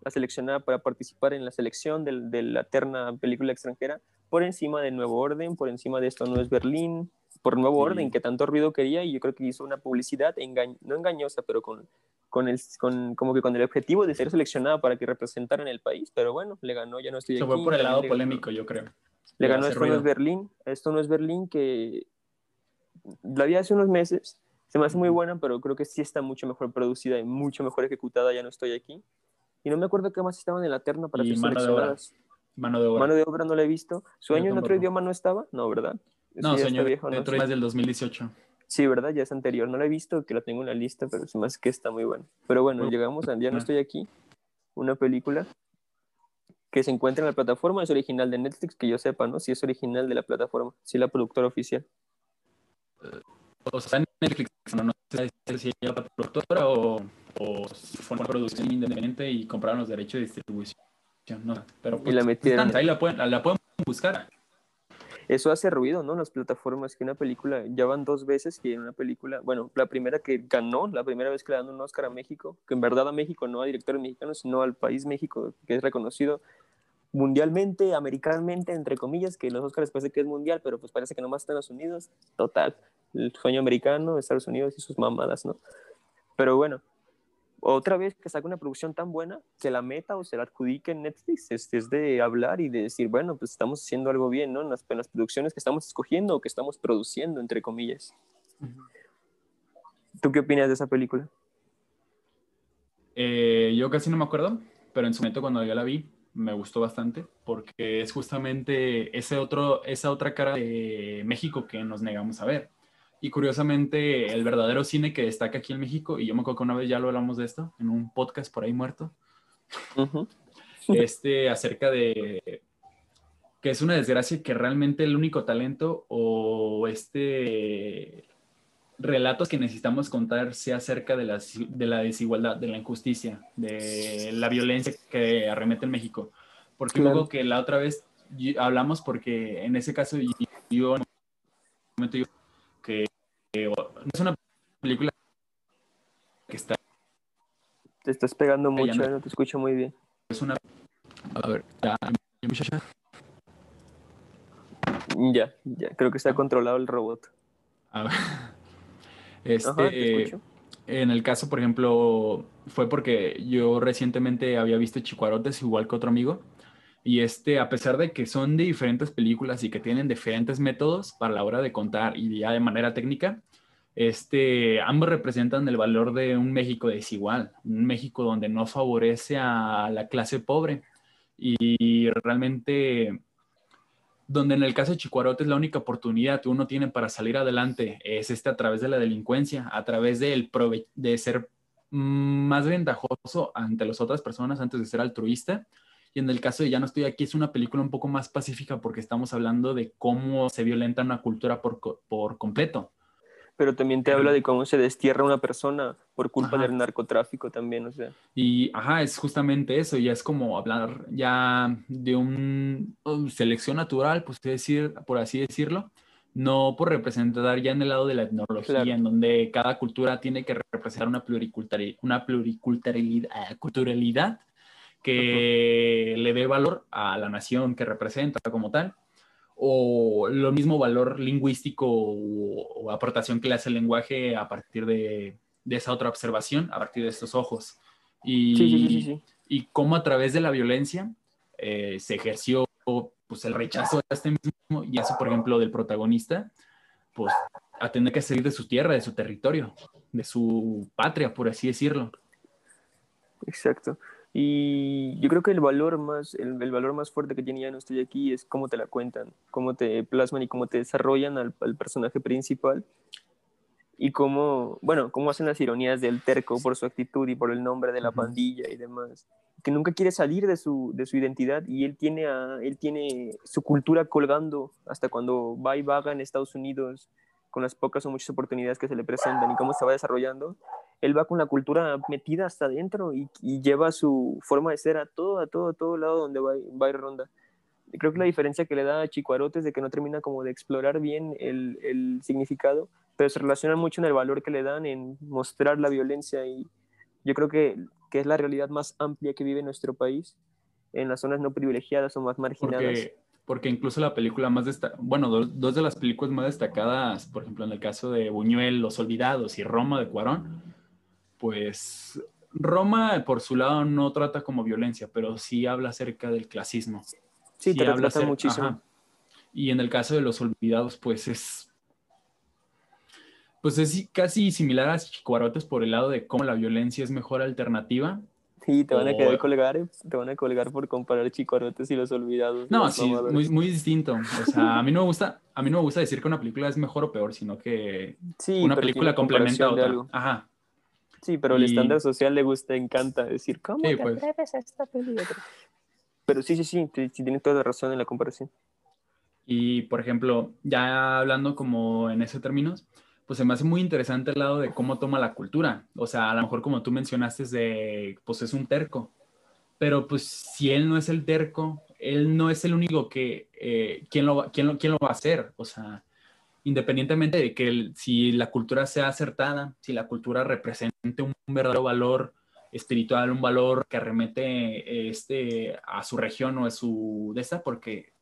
la seleccionada para participar en la selección de, de la terna película extranjera por encima de Nuevo Orden, por encima de Esto no es Berlín, por nuevo orden que tanto ruido quería y yo creo que hizo una publicidad no engañosa, pero con, con, el, con, como que con el objetivo de ser seleccionada para que representara en el país, pero bueno, le ganó, ya no estoy Se fue por el lado polémico, yo creo. Le ganó Esto no es Berlín, Esto no es Berlín, que la vi hace unos meses, se me hace muy buena, pero creo que sí está mucho mejor producida y mucho mejor ejecutada, ya no estoy aquí. Y no me acuerdo qué más estaban en la terna para ser seleccionadas. Mano de obra. Mano de obra no la he visto. ¿Sueño en otro idioma no estaba? No, ¿verdad? No, señor, viejo, ¿no? es del 2018. Sí, ¿verdad? Ya es anterior. No la he visto, que la tengo en la lista, pero me hace que está muy bueno. Pero bueno, llegamos a Ya no estoy aquí, una película que se encuentra en la plataforma, es original de Netflix, que yo sepa, ¿no? Si es original de la plataforma, si es la productora oficial. o sea, en Netflix, no, sé si es la productora o, o fue una producción independiente y compraron los derechos de distribución. No, pero y la pues, metieron. ahí la pueden, la pueden buscar eso hace ruido, ¿no? Las plataformas, que una película, ya van dos veces que una película, bueno, la primera que ganó, la primera vez que le dan un Oscar a México, que en verdad a México, no a directores mexicanos, sino al país México, que es reconocido mundialmente, americanamente, entre comillas, que los Oscars parece que es mundial, pero pues parece que nomás Estados Unidos, total, el sueño americano, Estados Unidos y sus mamadas, ¿no? Pero bueno, otra vez que saca una producción tan buena, que la meta o se la adjudique en Netflix, es, es, de hablar y de decir, bueno, pues estamos haciendo algo bien, ¿no? En las, en las producciones que estamos escogiendo o que estamos produciendo, entre comillas. ¿Tú qué opinas de esa película? Eh, yo casi no me acuerdo, pero en su momento cuando yo la vi, me gustó bastante, porque es justamente ese otro, esa otra cara de México que nos negamos a ver. Y curiosamente, el verdadero cine que destaca aquí en México, y yo me acuerdo que una vez ya lo hablamos de esto, en un podcast por ahí muerto, (laughs) este acerca de que es una desgracia que realmente el único talento o este relatos que necesitamos contar sea acerca de la, de la desigualdad, de la injusticia, de la violencia que arremete en México. Porque luego que la otra vez hablamos porque en ese caso yo, en momento yo que no es una película que está Te estás pegando mucho, me- eh, no te escucho muy bien. Es una... A ver, ya. Ya, ya, creo que está controlado el robot. A ver. (laughs) Este, Ajá. En el caso, por ejemplo, fue porque yo recientemente había visto Chicuarotes igual que otro amigo. Y este, a pesar de que son de diferentes películas y que tienen diferentes métodos para la hora de contar y ya de manera técnica, este, ambos representan el valor de un México desigual, un México donde no favorece a la clase pobre y realmente donde en el caso de Chicuarotes la única oportunidad que uno tiene para salir adelante es este a través de la delincuencia, a través del de ser mm, más ventajoso ante las otras personas antes de ser altruista. Y en el caso de Ya no estoy aquí es una película un poco más pacífica porque estamos hablando de cómo se violenta una cultura por, por completo. Pero también te habla de cómo se destierra una persona por culpa Ajá. del narcotráfico también, o sea. Y, ajá, es justamente eso, ya es como hablar ya de un um, selección natural, pues, decir, por así decirlo, no por representar ya en el lado de la etnología, Claro. en donde cada cultura tiene que representar una pluriculturalidad, una pluriculturalidad que le dé valor a la nación que representa como tal, o lo mismo valor lingüístico o, o aportación que le hace el lenguaje a partir de, de esa otra observación, a partir de estos ojos. Y, sí, sí, sí. y cómo a través de la violencia eh, se ejerció pues, el rechazo a este mismo, y eso, por ejemplo, del protagonista, pues a tener que salir de su tierra, de su territorio, de su patria, por así decirlo. Exacto. Y yo creo que el valor más, el, el valor más fuerte que tiene Ya no estoy aquí es cómo te la cuentan, cómo te plasman y cómo te desarrollan al, al personaje principal y cómo, bueno, cómo hacen las ironías del terco por su actitud y por el nombre de la pandilla y demás. Que nunca quiere salir de su, de su identidad y él tiene, a, él tiene su cultura colgando hasta cuando va y vaga en Estados Unidos con las pocas o muchas oportunidades que se le presentan y cómo se va desarrollando él va con la cultura metida hasta adentro y, y lleva su forma de ser a todo, a todo, a todo lado donde va, va y ronda. Y creo que la diferencia que le da a Chicuarote es de que no termina como de explorar bien el, el significado, pero se relaciona mucho en el valor que le dan en mostrar la violencia y yo creo que, que es la realidad más amplia que vive nuestro país en las zonas no privilegiadas o más marginadas. Porque, porque incluso la película más destacada, bueno, do- dos de las películas más destacadas, por ejemplo, en el caso de Buñuel, Los Olvidados y Roma de Cuarón, pues Roma por su lado no trata como violencia, pero sí habla acerca del clasismo. sí, te habla retrata acer- muchísimo. ajá. Y en el caso de Los Olvidados, pues es... Pues es casi similar a Chicuarotes por el lado de cómo la violencia es mejor alternativa Sí, te van a querer colgar, eh, te van a colgar por comparar Chicuarotes y los olvidados. No, los sí, muy, muy distinto. O sea, a mí no me gusta, a mí no me gusta decir que una película es mejor o peor, sino que Sí, una película complementa a otra. algo. Ajá. Sí, pero el Y- estándar social le gusta, encanta decir, ¿cómo Sí, te pues. atreves a esta película? Pero sí, sí, sí, sí, tienes toda la razón en la comparación. Y por ejemplo, ya hablando como en ese términos, pues se me hace muy interesante el lado de cómo toma la cultura. O sea, a lo mejor como tú mencionaste, de, pues es un terco. Pero pues si él no es el terco, él no es el único que, eh, ¿quién, lo, quién, lo, quién lo va a hacer? O sea, independientemente de que el- si la cultura sea acertada, si la cultura represente un verdadero valor espiritual, un valor que arremete eh, este, a su región o a su de esta, porque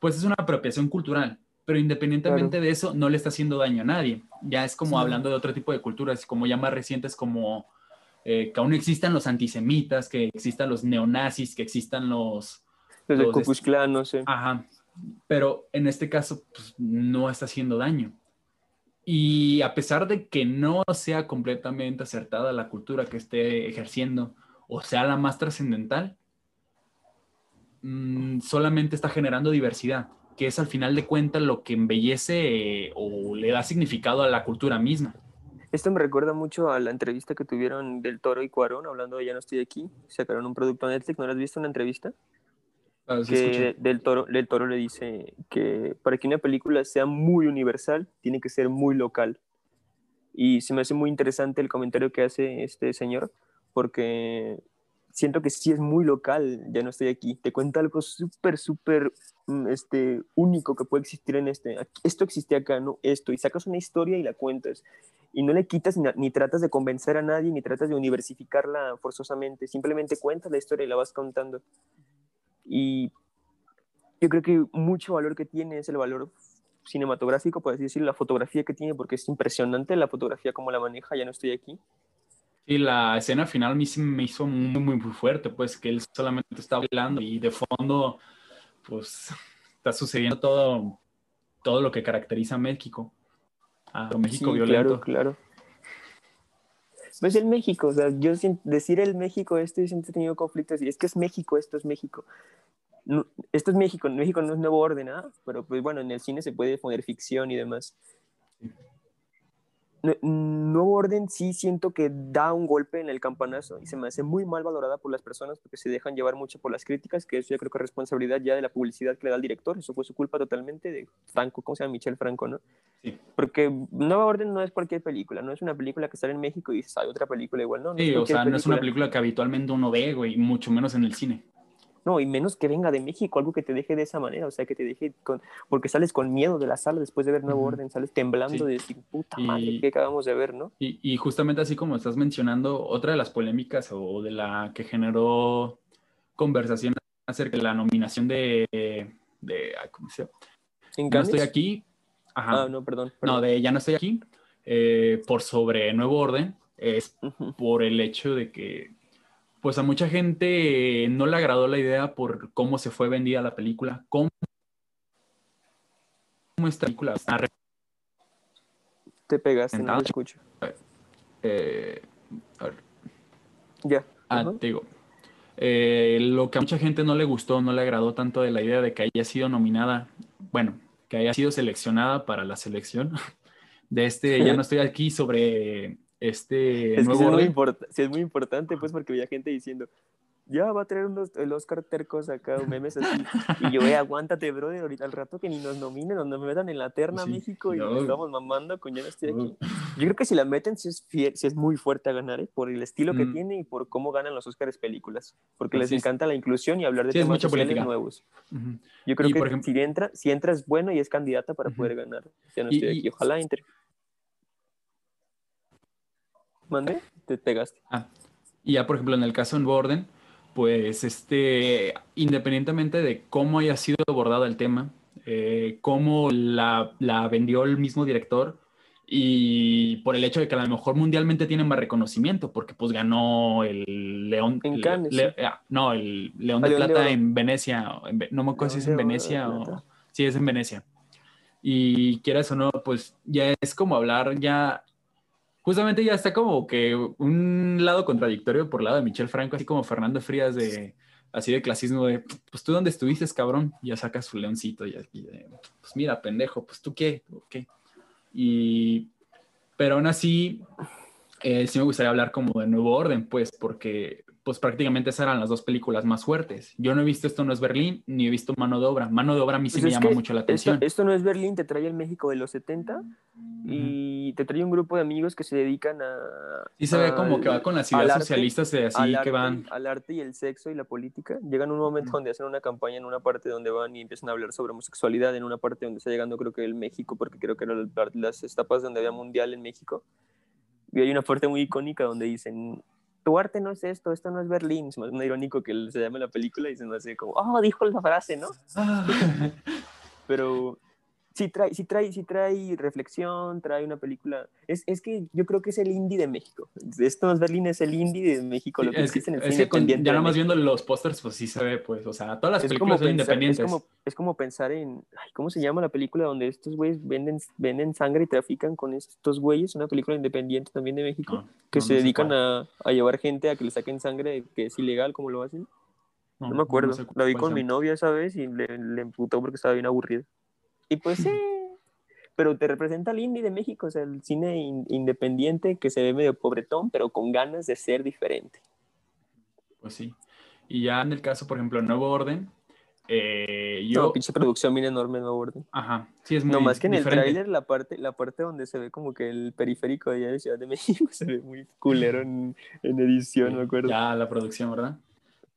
pues es una apropiación cultural, pero independientemente Claro. de eso, no le está haciendo daño a nadie. Ya es como Sí. hablando de otro tipo de culturas, como ya más recientes, como eh, que aún existan los antisemitas, que existan los neonazis, que existan los... Los Los de- Klan, no sé. Ajá, pero en este caso pues, no está haciendo daño. Y a pesar de que no sea completamente acertada la cultura que esté ejerciendo o sea la más trascendental, mm, solamente está generando diversidad, que es al final de cuentas lo que embellece eh, o le da significado a la cultura misma. Esto me recuerda mucho a la entrevista que tuvieron del Toro y Cuarón, hablando de Ya no estoy aquí. Sacaron un producto Netflix, ¿no lo has visto una entrevista? Sí que del toro, del toro le dice que para que una película sea muy universal, tiene que ser muy local. Y se me hace muy interesante el comentario que hace este señor, porque siento que sí es muy local, ya no estoy aquí. Te cuenta algo súper, súper mm, este, único que puede existir en este. Esto existe acá, no esto. Y sacas una historia y la cuentas. y no le quitas ni, ni, tratas de convencer a nadie, ni tratas de universificarla forzosamente, simplemente cuentas la historia y la vas contando. Y yo creo que mucho valor que tiene es el valor cinematográfico, por así decirlo, la fotografía que tiene, porque es impresionante la fotografía como la maneja, ya no estoy aquí. Y la escena final a mí me hizo muy, muy, muy fuerte, pues que él solamente está bailando y de fondo, pues está sucediendo todo, todo lo que caracteriza a México. A México sí, violento. Claro, claro. Pues el México, o sea, yo sin decir el México esto, yo siempre he tenido conflictos y es que es México, esto es México. No, esto es México, México no es nuevo orden, ¿ah? pero pues bueno, en el cine se puede poner ficción y demás. Nuevo Orden sí siento que da un golpe en el campanazo y se me hace muy mal valorada por las personas porque se dejan llevar mucho por las críticas, que eso yo creo que es responsabilidad ya de la publicidad que le da el director, eso fue su culpa totalmente de Franco, ¿cómo se llama? Michel Franco, ¿no? Sí. Porque Nueva Orden no es cualquier película, no es una película que sale en México y dices, hay otra película igual, ¿no? no sí, o sea, película. no es una película que habitualmente uno ve, güey, mucho menos en el cine. No, y menos que venga de México, algo que te deje de esa manera, o sea, que te deje con, porque sales con miedo de la sala después de ver Nuevo uh -huh. Orden, sales temblando sí. de decir, puta madre, ¿qué acabamos de ver, no? Y, y, justamente así como estás mencionando, otra de las polémicas o de la que generó conversación acerca de la nominación de, de ¿cómo se llama? No estoy aquí. Ajá. Ah, no, perdón, perdón. No, de Ya no estoy aquí, eh, por sobre Nuevo Orden, es uh -huh. por el hecho de que pues a mucha gente no le agradó la idea por cómo se fue vendida la película, cómo, cómo esta película Te pegaste, no lo escucho. Eh, a ver. Ya. Ah, uh -huh. te digo. Eh, lo que a mucha gente no le gustó, no le agradó tanto de la idea de que haya sido nominada, bueno, que haya sido seleccionada para la selección (laughs) de este Ya no estoy aquí sobre este es nuevo que es, muy sí, es muy importante, pues, porque había gente diciendo, ya va a traer unos, el Oscar tercos acá, memes así. (laughs) Y yo, eh, aguántate, brother, ahorita al rato que ni nos nominen, nos metan en la terna sí, México y no. nos estamos mamando con ya no estoy aquí. Yo creo que si la meten, sí es, fiel, sí es muy fuerte a ganar, ¿eh? por el estilo que mm. tiene y por cómo ganan los Oscars películas. Porque les encanta la inclusión y hablar de sí, temas sociales nuevos. Uh -huh. Yo creo y que ejemplo, si, entra, si entra es bueno y es candidata para uh -huh. poder ganar. Ya no estoy y, aquí, ojalá entre. ¿Mande? Te pegaste. Ah, y ya, por ejemplo, en el caso en Borden, pues, este, independientemente de cómo haya sido abordado el tema, eh, cómo la, la, vendió el mismo director y por el hecho de que a lo mejor mundialmente tienen más reconocimiento, porque pues ganó el León. En Cannes. Le, le, ah, no, el León de León Plata de en Venecia. En, no me acuerdo si es en Venecia o. Sí, es en Venecia. Y quieras o no, pues ya es como hablar ya justamente ya está como que un lado contradictorio por el lado de Michel Franco, así como Fernando Frías de así de clasismo de, pues tú dónde estuviste, cabrón, ya sacas su leoncito y de, pues mira, pendejo, pues tú qué, qué. Y, pero aún así, eh, sí me gustaría hablar como de Nuevo Orden, pues, porque pues prácticamente esas eran las dos películas más fuertes. Yo no he visto Esto no es Berlín, ni he visto Mano de Obra. Mano de Obra a mí sí pues me llama mucho la atención. Esto, esto, no es Berlín, te trae el México de los 70 y te trae un grupo de amigos que se dedican a... Sí se ve como que va con las ideas socialistas de así arte, que van... Al arte y el sexo y la política. Llegan un momento donde hacen una campaña en una parte donde van y empiezan a hablar sobre homosexualidad, en una parte donde está llegando creo que el México, porque creo que eran las etapas donde había mundial en México. Y hay una parte muy icónica donde dicen, tu arte no es esto, esto no es Berlín. Es más irónico que se llame la película y se me hace como, oh, dijo la frase, ¿no? (laughs) Pero sí trae, sí, trae, sí trae reflexión, trae una película. Es, es que yo creo que es el indie de México. Esto es Berlín, es el indie de México. Lo que es, es en el es cine con, ya nomás viendo los pósters, pues sí se ve, pues, o sea, todas las es películas son pensar, independientes. Es como, es como pensar en, ay, ¿cómo se llama la película donde estos güeyes venden, venden sangre y trafican con estos güeyes? Una película independiente también de México, No, que no, se no dedican a, a llevar gente a que le saquen sangre, que es ilegal, como lo hacen. No, me acuerdo. sé la vi con mi novia esa vez y le, le emputó porque estaba bien aburrida. Y pues sí, pero te representa el indie de México, o sea, el cine in- independiente que se ve medio pobretón, pero con ganas de ser diferente. Pues sí. Y ya en el caso, por ejemplo, Nuevo Orden, eh, yo... No, pinche producción bien enorme, no orden. Ajá, sí es muy No más que en diferente. el tráiler la parte, la parte donde se ve como que el periférico de allá de Ciudad de México (laughs) se ve muy culero en, en edición, me acuerdo. Ya la producción, ¿verdad?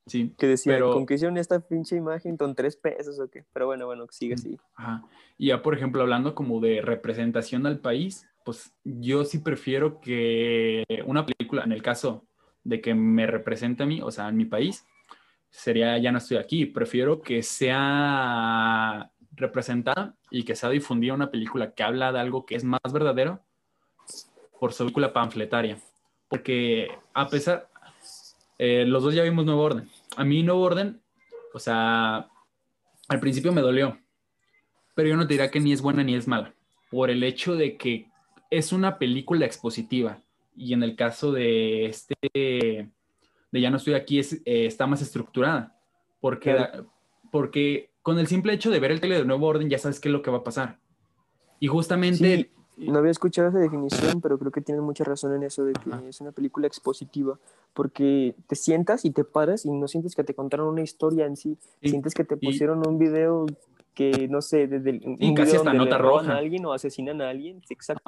Sí. Que decía, pero- ¿con qué hicieron esta pinche imagen? ¿Con tres pesos o qué? Pero bueno, bueno, sigue así. Ajá. Y ya, por ejemplo, hablando como de representación al país, pues yo sí prefiero que una película, en el caso de que me represente a mí, o sea, en mi país, sería Ya no estoy aquí. Prefiero que sea representada y que sea difundida una película que habla de algo que es más verdadero por su película panfletaria. Porque a pesar, eh, los dos ya vimos Nuevo Orden. A mí Nuevo Orden, o sea, al principio me dolió, pero yo no te diría que ni es buena ni es mala, por el hecho de que es una película expositiva y en el caso de este, de Ya no estoy aquí, es, eh, está más estructurada, porque, porque con el simple hecho de ver el tele de Nuevo Orden ya sabes qué es lo que va a pasar. Y justamente... no había escuchado esa definición, pero creo que tienen mucha razón en eso de que es una película expositiva, porque te sientas y te paras y no sientes que te contaron una historia en sí, sientes que te pusieron un video que, no sé, desde el... Y casi hasta nota roja. A alguien o asesinan a alguien, exacto.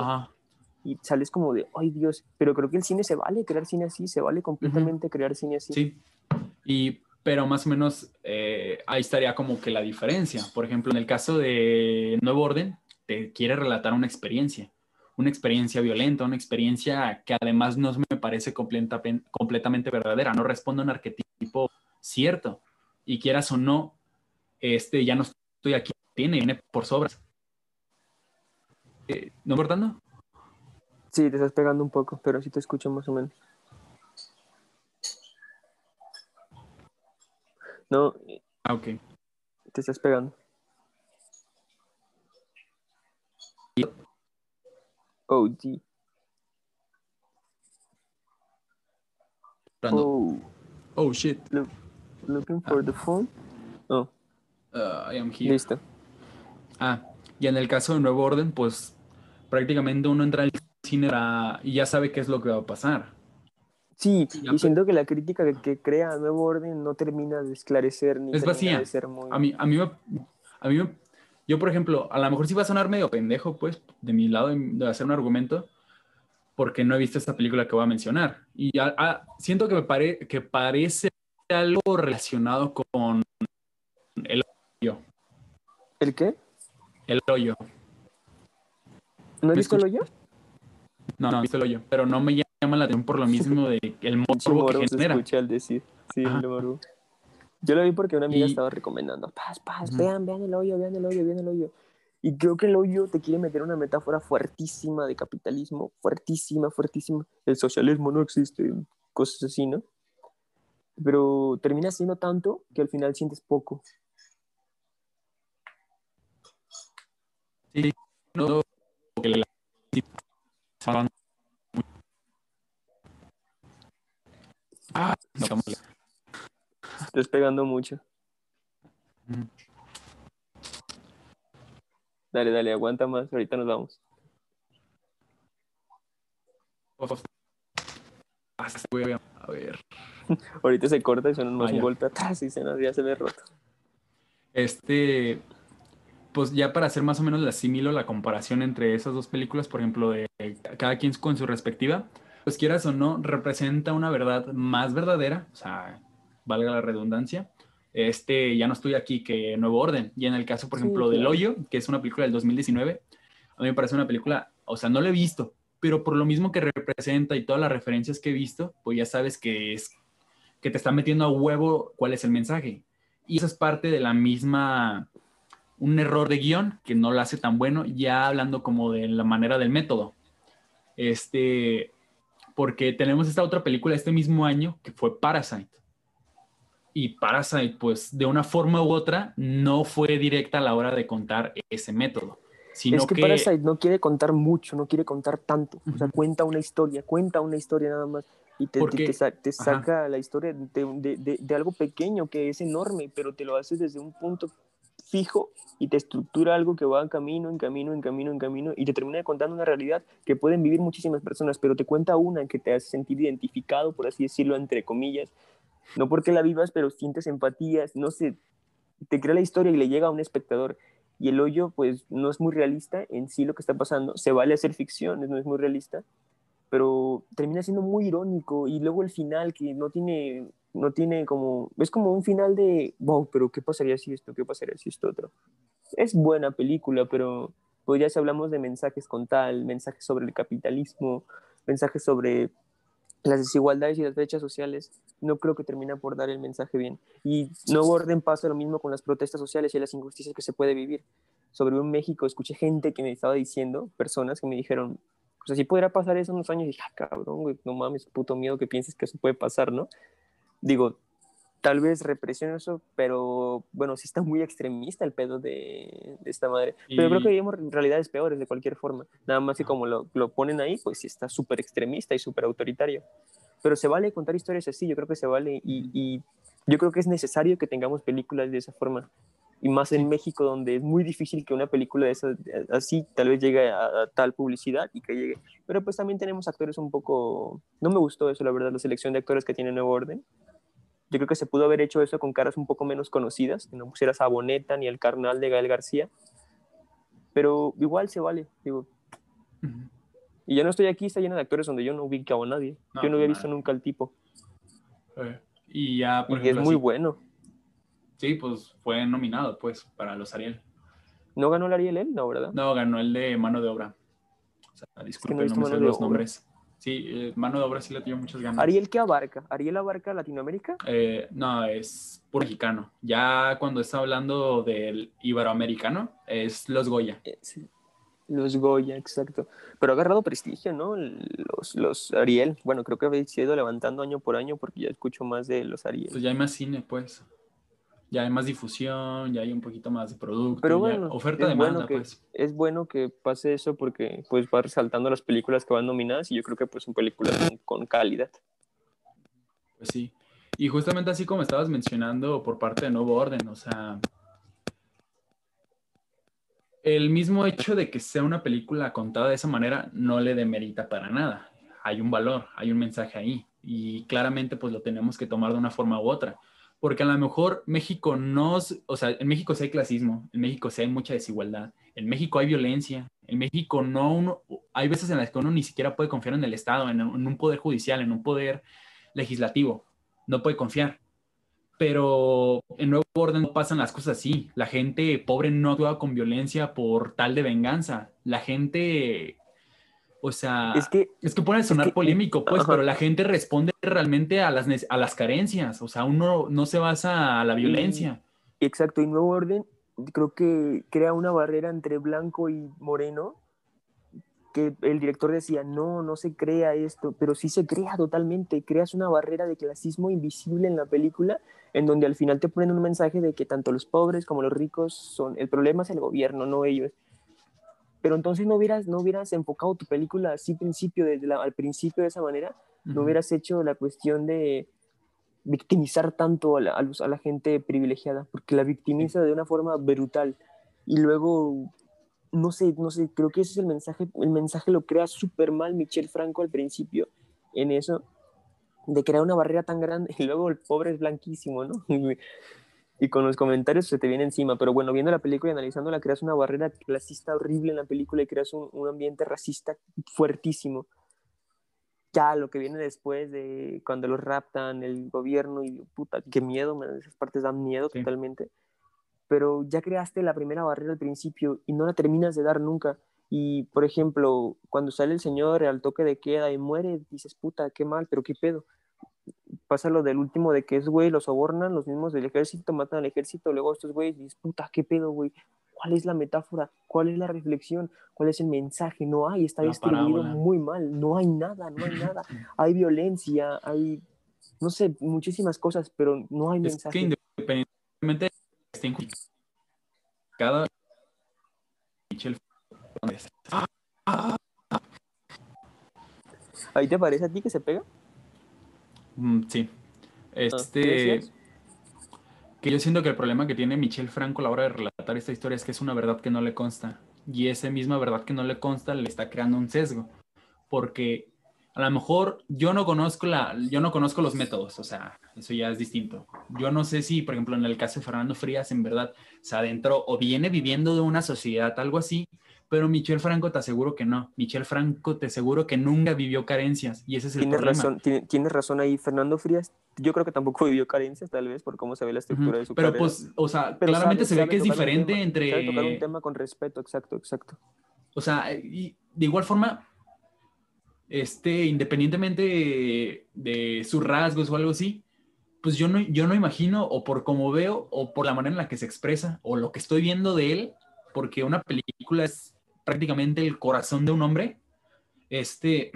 Y sales como de, ay Dios, pero creo que el cine se vale crear cine así, se vale completamente crear cine así. Sí, y, pero más o menos eh, ahí estaría como que la diferencia. Por ejemplo, en el caso de Nuevo Orden, te quiere relatar una experiencia, una experiencia violenta, una experiencia que además no me parece completamente verdadera, no responde a un arquetipo cierto. Y quieras o no, este, ya no estoy aquí, tiene, viene por sobras. Eh, ¿No importando? Sí, te estás pegando un poco, pero sí te escucho más o menos. No. Ah, ok. Te estás pegando. Oh, G. Oh. Oh, shit. looking for the phone. Oh. Uh, I am here. Listo. Ah, y en el caso de Nuevo Orden, pues prácticamente uno entra al cine y ya sabe qué es lo que va a pasar. Sí, y siento que la crítica que, crea Nuevo Orden no termina de esclarecer ni es vacía. de ser muy... A mí, a mí, a mí, yo por ejemplo, a lo mejor sí va a sonar medio pendejo, pues, de mi lado de hacer un argumento, porque no he visto esta película que voy a mencionar. Y siento que me pare, que parece algo relacionado con el hoyo. ¿El qué? El hoyo. ¿No has visto el hoyo? No, no, he visto el hoyo, pero no me llama la atención por lo mismo de el (laughs) morbo que genera. Se al decir, sí, el morbo. Yo lo vi porque una amiga estaba recomendando, paz, paz, vean, vean el hoyo, vean el hoyo, vean el hoyo. Y creo que el hoyo te quiere meter una metáfora fuertísima de capitalismo, fuertísima, fuertísima. El socialismo no existe, cosas así, ¿no? Pero termina siendo tanto que al final sientes poco. Sí, no, Ah, no, Estás pegando mucho. Dale, dale, aguanta más. Ahorita nos vamos. A ver. (laughs) Ahorita se corta y suena más un golpe atrás y se nos, ya se ve roto. Este, pues ya para hacer más o menos la asimilo, la comparación entre esas dos películas, por ejemplo, de cada quien con su respectiva, pues quieras o no, representa una verdad más verdadera, o sea, valga la redundancia. Este, ya no estoy aquí, que Nuevo Orden. Y en el caso, por ejemplo, del Hoyo, que es una película del 2019, a mí me parece una película, o sea, no la he visto, pero por lo mismo que representa y todas las referencias que he visto, pues ya sabes que es que te está metiendo a huevo cuál es el mensaje. Y eso es parte de la misma, un error de guion que no lo hace tan bueno, ya hablando como de la manera del método. Este, porque tenemos esta otra película este mismo año que fue Parasite. Y Parasite, pues de una forma u otra, no fue directa a la hora de contar ese método. Sino es que, Parasite no quiere contar mucho, no quiere contar tanto. O sea, cuenta una historia, cuenta una historia nada más. Y te, te, saca la historia de, de, de, algo pequeño que es enorme, pero te lo haces desde un punto fijo y te estructura algo que va en camino, en camino, en camino, en camino y te termina contando una realidad que pueden vivir muchísimas personas, pero te cuenta una que te hace sentir identificado, por así decirlo, entre comillas. No porque la vivas, pero sientes empatías, no sé, te crea la historia y le llega a un espectador. Y el hoyo, pues, no es muy realista en sí lo que está pasando. Se vale hacer ficción, no es muy realista, pero termina siendo muy irónico. Y luego el final, que no tiene no tiene como, es como un final de, wow, pero ¿qué pasaría si esto? ¿Qué pasaría si esto otro? Es buena película, pero Pues ya si hablamos de mensajes con tal, mensajes sobre el capitalismo, mensajes sobre las desigualdades y las brechas sociales, no creo que termine por dar el mensaje bien. Y no orden pasa lo mismo con las protestas sociales y las injusticias que se puede vivir. Sobre un México, escuché gente que me estaba diciendo, personas que me dijeron, o sea, si podrá pasar eso en unos años, y dije, ah, cabrón, güey, no mames, puto miedo que pienses que eso puede pasar, ¿no? Digo, tal vez represión eso, pero bueno, sí está muy extremista el pedo de, esta madre. Pero creo que vivimos realidades peores de cualquier forma. Nada más que como lo, lo ponen ahí, pues sí está súper extremista y súper autoritario. Pero se vale contar historias así, yo creo que se vale y, y, yo creo que es necesario que tengamos películas de esa forma. Y más en México, donde es muy difícil que una película de esa, así tal vez llegue a, a, tal publicidad y que llegue. Pero pues también tenemos actores un poco... No me gustó eso, la verdad, la selección de actores que tiene Nuevo Orden yo creo que se pudo haber hecho eso con caras un poco menos conocidas, que no pusieras a Boneta ni el carnal de Gael García. Pero igual se vale, digo. Y yo no estoy aquí, está llena de actores donde yo no ubicaba a nadie. yo no había visto nunca al tipo. Eh, y ya, por ejemplo, es muy bueno. Sí, pues fue nominado, pues, para los Ariel. ¿No ganó el Ariel él? No, ¿verdad? No, ganó el de Mano de Obra. O sea, disculpen, no, me sé los nombres. Sí, eh, mano de obra sí le dio muchas ganas. ¿Ariel qué abarca? ¿Ariel abarca Latinoamérica? Eh, no, es por mexicano. Ya cuando está hablando del iberoamericano, es los Goya. Eh, sí. Los Goya, exacto. Pero ha agarrado prestigio, ¿no? Los, los Ariel. Bueno, creo que habéis ido levantando año por año porque ya escucho más de los Ariel. Pues ya hay más cine, pues ya hay más difusión, ya hay un poquito más de producto, Pero bueno, oferta de demanda, que, pues. Es bueno que pase eso porque pues va resaltando las películas que van nominadas y yo creo que pues son películas con, calidad. Pues sí. Y justamente así como estabas mencionando por parte de Nuevo Orden, o sea, el mismo hecho de que sea una película contada de esa manera no le demerita para nada. Hay un valor, hay un mensaje ahí y claramente pues lo tenemos que tomar de una forma u otra porque a lo mejor México no, o sea, en México sí hay clasismo, en México sí hay mucha desigualdad, en México hay violencia, en México no, uno, hay veces en las que uno ni siquiera puede confiar en el Estado, en, un poder judicial, en un poder legislativo, no puede confiar. Pero en Nuevo Orden no pasan las cosas así. La gente pobre no actúa con violencia por tal de venganza. La gente o sea, es que, es que puede sonar polémico, pues, pero la gente responde realmente a las, a las carencias. O sea, uno no se basa a la violencia. exacto, y Nuevo Orden creo que crea una barrera entre blanco y moreno que el director decía, no, no se crea esto, pero sí se crea totalmente, creas una barrera de clasismo invisible en la película, en donde al final te ponen un mensaje de que tanto los pobres como los ricos son, el problema es el gobierno, no ellos. Pero entonces no hubieras, no hubieras enfocado tu película así principio, desde al principio de esa manera, no hubieras hecho la cuestión de victimizar tanto a la, a, la gente privilegiada, porque la victimiza de una forma brutal. Y luego, no sé, no sé, creo que ese es el mensaje, el mensaje lo crea súper mal Michel Franco al principio en eso, de crear una barrera tan grande, (laughs) y luego el pobre es blanquísimo, ¿no? (laughs) y con los comentarios se te viene encima. Pero bueno, viendo la película y analizándola, creas una barrera clasista horrible en la película y creas un, un, ambiente racista fuertísimo. Ya lo que viene después de cuando los raptan, el gobierno y puta, qué miedo, esas partes dan miedo totalmente. Pero ya creaste la primera barrera al principio y no la terminas de dar nunca. Y por ejemplo, cuando sale el señor al toque de queda y muere, dices, puta, qué mal, pero qué pedo pasa lo del último de que es, güey, los sobornan, los mismos del ejército matan al ejército, luego estos güeyes dices, puta, qué pedo, güey, ¿cuál es la metáfora? ¿Cuál es la reflexión? ¿Cuál es el mensaje? No hay, está distribuido muy mal, no hay nada, no hay nada. Hay violencia, hay, no sé, muchísimas cosas, pero no hay es mensaje. Que independientemente de que cada ¿Ahí te parece a ti que se pega? Mm, sí. Este. Que yo siento que el problema que tiene Michel Franco a la hora de relatar esta historia es que es una verdad que no le consta. Y esa misma verdad que no le consta le está creando un sesgo. Porque a lo mejor yo no conozco la, yo no conozco los métodos, o sea, eso ya es distinto. Yo no sé si, por ejemplo, en el caso de Fernando Frías, en verdad se adentró o viene viviendo de una sociedad, algo así, Pero Michel Franco te aseguro que no. Michel Franco te aseguro que nunca vivió carencias y ese es el Tienes problema. razón, tiene- tienes razón ahí, Fernando Frías. Yo creo que tampoco vivió carencias, tal vez, por cómo se ve la estructura Ujú. de su Pero carrera. pues, o sea, Pero claramente sabe- se ve sabe que es diferente tema, entre... sabe tocar un tema con respeto, exacto, exacto. O sea, y de igual forma, este, independientemente de, de sus rasgos o algo así, pues yo no, yo no imagino, o por cómo veo, o por la manera en la que se expresa, o lo que estoy viendo de él, porque una película es prácticamente el corazón de un hombre, este,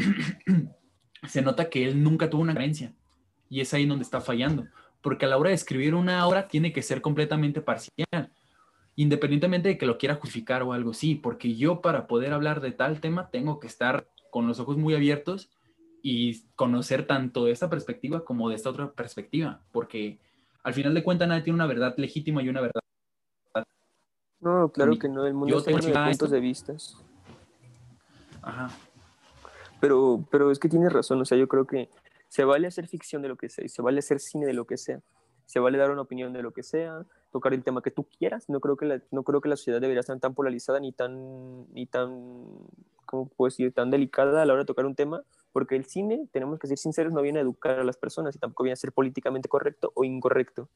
(clears throat) se nota que él nunca tuvo una carencia. Y es ahí donde está fallando. Porque a la hora de escribir una obra tiene que ser completamente parcial independientemente de que lo quiera justificar o algo, sí, porque yo para poder hablar de tal tema tengo que estar con los ojos muy abiertos y conocer tanto de esta perspectiva como de esta otra perspectiva, porque al final de cuentas nadie tiene una verdad legítima y una verdad. No, claro que no, el mundo está lleno de puntos de vistas. Ajá. Pero, pero es que tienes razón, o sea, yo creo que se vale hacer ficción de lo que sea, y se vale hacer cine de lo que sea, se vale dar una opinión de lo que sea, tocar el tema que tú quieras. No creo que la, no creo que la sociedad debería estar tan polarizada ni tan, ni tan, ¿cómo puedo decir?, tan delicada a la hora de tocar un tema, porque el cine, tenemos que ser sinceros, no viene a educar a las personas y tampoco viene a ser políticamente correcto o incorrecto.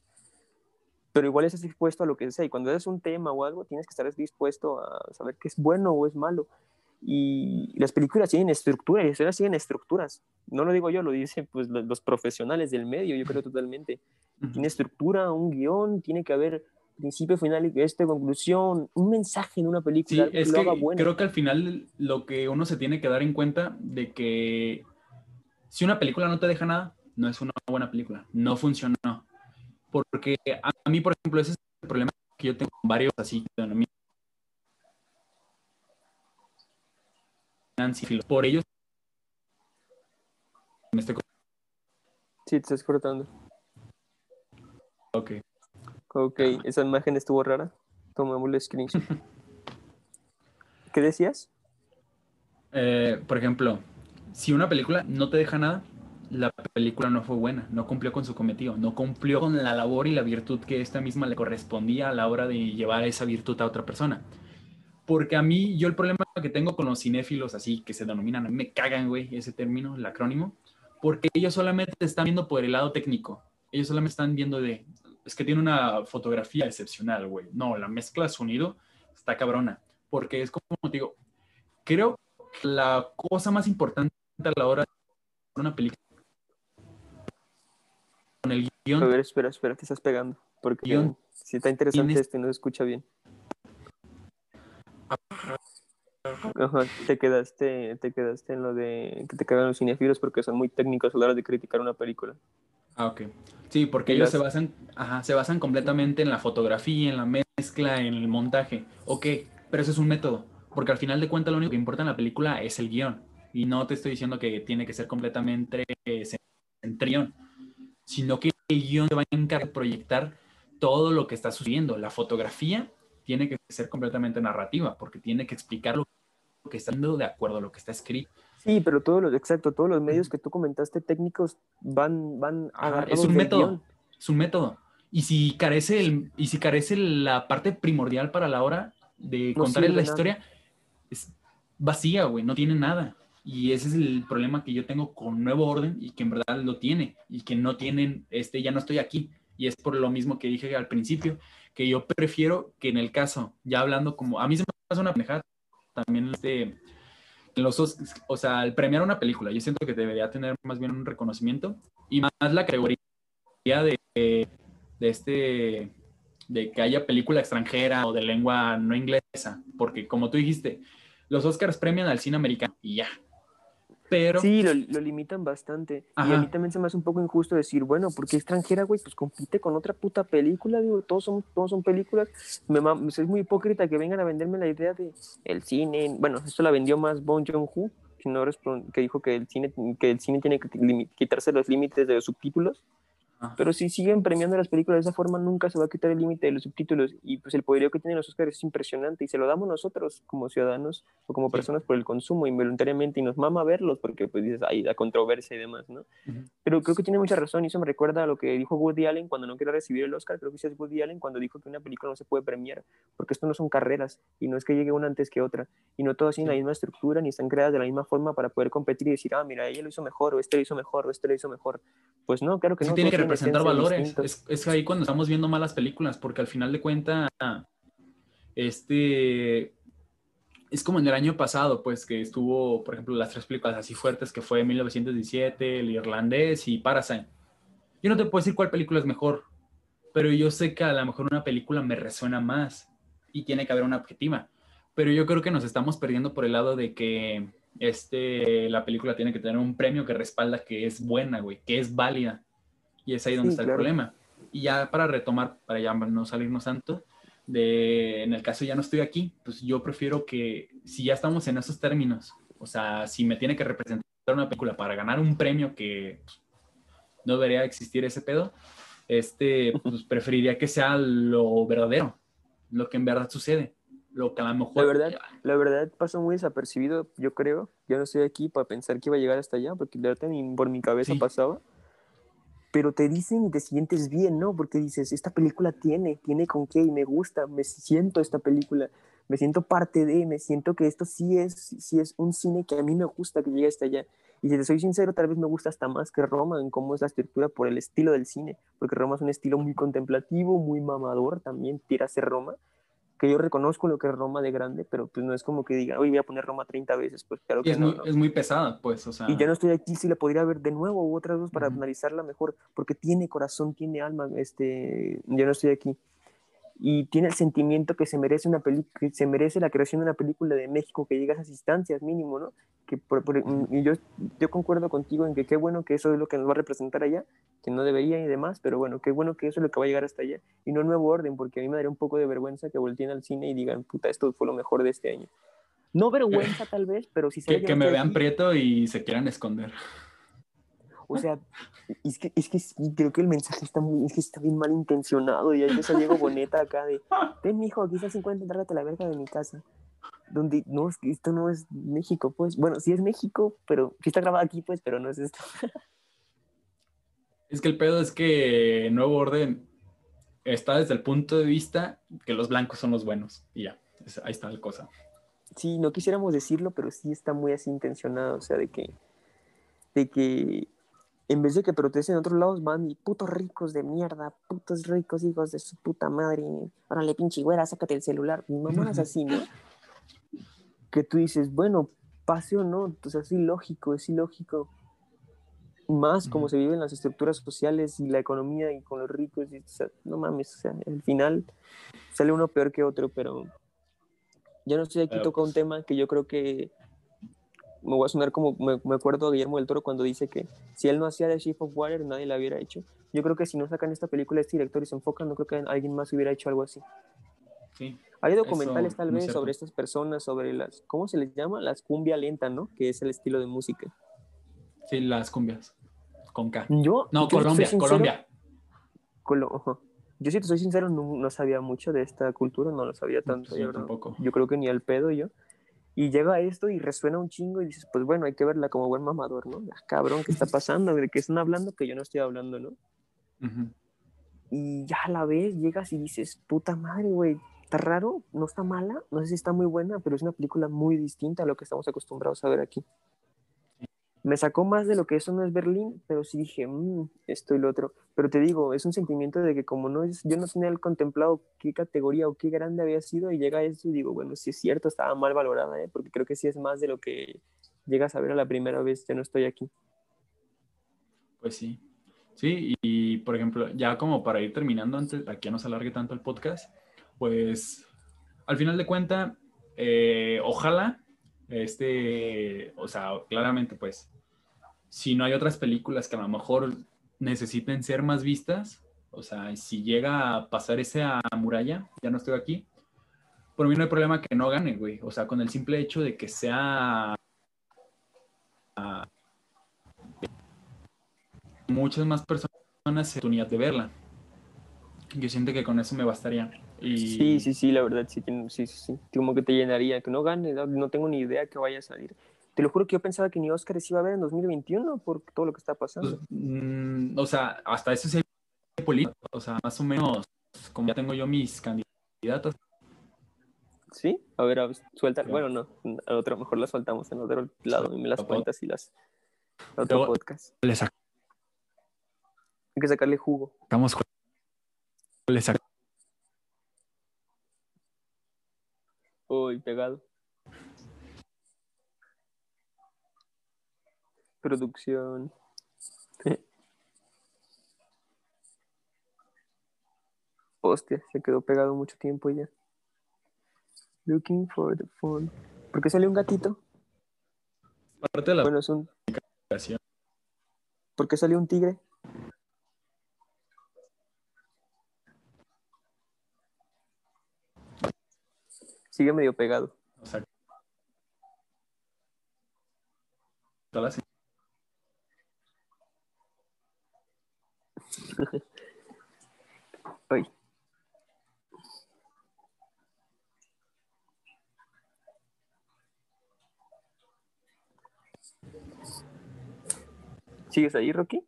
Pero igual estás dispuesto a lo que sea, y cuando es un tema o algo, tienes que estar dispuesto a saber qué es bueno o es malo. Y las películas tienen estructura, y las historias tienen estructuras. No lo digo yo, lo dicen pues, lo- los profesionales del medio, yo creo totalmente. Tiene estructura, un guion, tiene que haber principio, final y este, conclusión, un mensaje en una Sí, película, algo es que bueno. creo que al final lo que uno se tiene que dar en cuenta de que si una película no te deja nada, no es una buena película, no funcionó. Porque a a mí, por ejemplo, ese es el problema que yo tengo con varios así que. Por ellos me estoy Sí, te estás cortando. ok. Ok, esa imagen estuvo rara. Tomamos el screenshot. (laughs) ¿Qué decías? Eh, por ejemplo, si una película no te deja nada, la película no fue buena, no cumplió con su cometido, no cumplió con la labor y la virtud que esta misma le correspondía a la hora de llevar esa virtud a otra persona. Porque a mí, yo el problema que tengo con los cinéfilos así, que se denominan, a mí me cagan, güey, ese término, el acrónimo, porque ellos solamente están viendo por el lado técnico. Ellos solamente están viendo de, es que tiene una fotografía excepcional, güey. No, la mezcla de sonido está cabrona. Porque es como te digo, creo que la cosa más importante a la hora de una película con el A guion, ver, espera, espera, te estás pegando. Porque Guión. si está interesante y no se escucha bien. Ajá, te quedaste, te quedaste en lo de que te cagan los cinéfilos porque son muy técnicos a la hora de criticar una película. Ah, ok. Sí, porque ellos se basan, ajá, se basan completamente en la fotografía, en la mezcla, en el montaje. Ok, pero eso es un método, porque al final de cuentas lo único que importa en la película es el guion. Y no te estoy diciendo que tiene que ser completamente eh, centrión, sino que el guion se va a encargar de proyectar todo lo que está sucediendo. La fotografía tiene que ser completamente narrativa, porque tiene que explicar lo que está haciendo de acuerdo a lo que está escrito. Sí, pero todos los, exacto, todos los medios que tú comentaste técnicos van, van agarrados es un método. guion. es un método. Y si carece el, y si carece la parte primordial para la hora de No contar la nada. historia, es vacía, güey, no tiene nada. Y ese es el problema que yo tengo con Nuevo Orden y que en verdad lo tiene y que no tienen, este, ya no estoy aquí. Y es por lo mismo que dije al principio, que yo prefiero que en el caso, ya hablando como, a mí se me hace una pendejada también este, los, Os- o sea, al premiar una película, yo siento que debería tener más bien un reconocimiento y más la categoría de, de este de que haya película extranjera o de lengua no inglesa, porque como tú dijiste, los Oscars premian al cine americano y ya. Pero Sí, lo, lo limitan bastante. Y a Ajá. mí también se me hace un poco injusto decir, bueno, porque extranjera, güey, pues compite con otra puta película, digo, todos son, todos son películas. Me mam- es muy hipócrita que vengan a venderme la idea de el cine. Bueno, esto la vendió más Bong Joon-ho, que, no que dijo que el cine, que el cine tiene que quitarse los límites de los subtítulos. Pero si siguen premiando las películas de esa forma, nunca se va a quitar el límite de los subtítulos. Y pues el poderío que tienen los Oscars es impresionante. Y se lo damos nosotros como ciudadanos o como personas por el consumo involuntariamente. Y nos mama verlos porque pues dices, ay, la controversia y demás, ¿no? Pero creo que tiene mucha razón. Y eso me recuerda a lo que dijo Woody Allen cuando no quería recibir el Oscar. Creo que es Woody Allen cuando dijo que una película no se puede premiar. Porque esto no son carreras. Y no es que llegue una antes que otra. Y no todas tienen la misma estructura ni están creadas de la misma forma para poder competir y decir, ah, mira, ella lo hizo mejor o este lo hizo mejor o este lo hizo mejor. Pues no, claro que no. Tiene que representar valores es, ahí cuando estamos viendo malas películas, porque al final de cuentas, este, es como en el año pasado, pues que estuvo, por ejemplo, las tres películas así fuertes que fue 1917, El Irlandés y Parasite. Yo no te puedo decir cuál película es mejor, pero yo sé que a lo mejor una película me resuena más y tiene que haber una objetiva. Pero yo creo que nos estamos perdiendo por el lado de que este, la película tiene que tener un premio que respalda que es buena, güey, que es válida. Y es ahí donde está el problema. Y ya para retomar, para ya no salirnos tanto, de, en el caso ya no estoy aquí, pues yo prefiero que si ya estamos en esos términos, o sea, si me tiene que representar una película para ganar un premio que pues, no debería existir ese pedo, este, pues preferiría que sea lo verdadero, lo que en verdad sucede, lo que a lo mejor... La verdad, la verdad pasó muy desapercibido, yo creo. Yo no estoy aquí para pensar que iba a llegar hasta allá, porque de verdad por mi cabeza pasaba pero te dicen y te sientes bien, ¿no? Porque dices, esta película tiene, tiene con qué y me gusta, me siento esta película, me siento parte de, me siento que esto sí es, sí es un cine que a mí me gusta que llegue hasta allá. Y si te soy sincero, tal vez me gusta hasta más que Roma en cómo es la estructura por el estilo del cine, porque Roma es un estilo muy contemplativo, muy mamador, también tira a ser Roma, que yo reconozco lo que es Roma de grande, pero pues no es como que diga, hoy voy a poner Roma 30 veces, pues claro que es, no, muy, es muy pesada, pues, o sea... Y ya no estoy aquí, si la podría ver de nuevo u otras dos para analizarla mejor, porque tiene corazón, tiene alma, este, ya no estoy aquí y tiene el sentimiento que se merece una película, se merece la creación de una película de México que llegue a esas instancias mínimo, ¿no? Que y yo, yo concuerdo contigo en que qué bueno que eso es lo que nos va a representar allá, que no debería y demás, pero bueno, qué bueno que eso es lo que va a llegar hasta allá y no nuevo orden, porque a mí me daría un poco de vergüenza que volteen al cine y digan, puta, esto fue lo mejor de este año. No (laughs) vergüenza tal vez, pero si se que, que me vean prieto y se quieran esconder. O sea, es que, es que creo que el mensaje está muy, es que está bien mal intencionado. Y ahí está Diego Boneta acá de, ven mijo, aquí está 50, trágate la verga de mi casa. Donde, no, esto no es México, pues. Bueno, sí es México, pero sí está grabado aquí, pues, pero no es esto. Es que el pedo es que Nuevo Orden está desde el punto de vista que los blancos son los buenos. Y ya, ahí está la cosa. Sí, no quisiéramos decirlo, pero sí está muy así intencionado. O sea, de que, de que en vez de que protesten en otros lados, van y putos ricos de mierda, putos ricos hijos de su puta madre. Órale, pinche güera, sácate el celular. Mi mamá es así, ¿no? que tú dices, bueno, pase o no, o sea, es ilógico, es ilógico. Más como se viven las estructuras sociales y la economía y con los ricos, y, o sea, no mames, o sea, al final sale uno peor que otro, pero ya no estoy aquí, toca un pues tema que yo creo que me voy a sonar como, me, acuerdo a Guillermo del Toro cuando dice que si él no hacía The Shape of Water, nadie la hubiera hecho. Yo creo que si no sacan esta película este director y se enfocan, no creo que alguien más hubiera hecho algo así. Sí, Hay documentales tal vez sobre estas personas, sobre las, ¿cómo se les llama? Las cumbia lenta, ¿no? Que es el estilo de música. Sí, las cumbias. Con K. Yo, no, Colombia, Colombia. yo si te soy sincero, no, sabía mucho de esta cultura, no lo sabía tanto. yo, tampoco. yo creo que ni al pedo yo. Y llega esto y resuena un chingo y dices, pues bueno, hay que verla como buen mamador, ¿no? Ah, cabrón, ¿qué está pasando? ¿De qué están hablando que yo no estoy hablando, no? Y ya a la vez llegas y dices, puta madre, güey, está raro, no está mala, no sé si está muy buena, pero es una película muy distinta a lo que estamos acostumbrados a ver aquí me sacó más de lo que eso no es Berlín, pero sí dije, mmm, esto y lo otro. Pero te digo, es un sentimiento de que como no es, yo no tenía contemplado qué categoría o qué grande había sido y llega eso y digo, bueno, si es cierto, estaba mal valorada, ¿eh? porque creo que sí es más de lo que llegas a ver a la primera vez, ya no estoy aquí. Pues sí. Sí, y, por ejemplo, ya como para ir terminando, antes, aquí no se alargue tanto el podcast, pues al final de cuenta, eh, ojalá este, o sea, claramente, pues, si no hay otras películas que a lo mejor necesiten ser más vistas, o sea, si llega a pasar esa muralla, ya no estoy aquí, por mí no hay problema que no gane, güey. O sea, con el simple hecho de que sea muchas más personas oportunidad de verla. Yo siento que con eso me bastaría. Y... Sí, sí, sí, la verdad, sí, sí, sí, sí. Como que te llenaría, que no gane, no, tengo ni idea que vaya a salir. Te lo juro que yo pensaba que ni Oscar se iba a ver en 2021 por todo lo que está pasando. Pues, mm, o sea, hasta eso sí hay política. O sea, más o menos, como ya tengo yo mis candidatos. ¿Sí? A ver, a ver, suelta. Bueno, no, a otro, mejor las soltamos en otro lado y me las cuentas y las. Otro Luego, podcast. Le sac- Hay que sacarle jugo. sacamos. Le sac- Uy, pegado. Producción. (laughs) Hostia, se quedó pegado mucho tiempo ya. Looking for the phone. ¿Por qué salió un gatito? parte de la Bueno, es un. ¿Por qué salió un tigre? Sigue medio pegado. O sea, (laughs) Ay. ¿Sigues ahí, Rocky?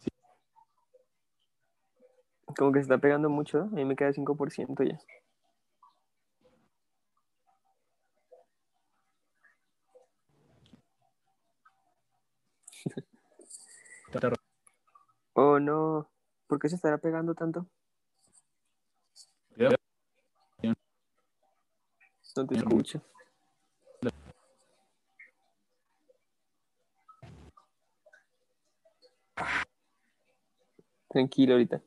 Sí. Como que se está pegando mucho, ¿no? A mí me queda 5% ya. Oh, no. ¿Por qué se estará pegando tanto? No te escucho. Tranquilo ahorita.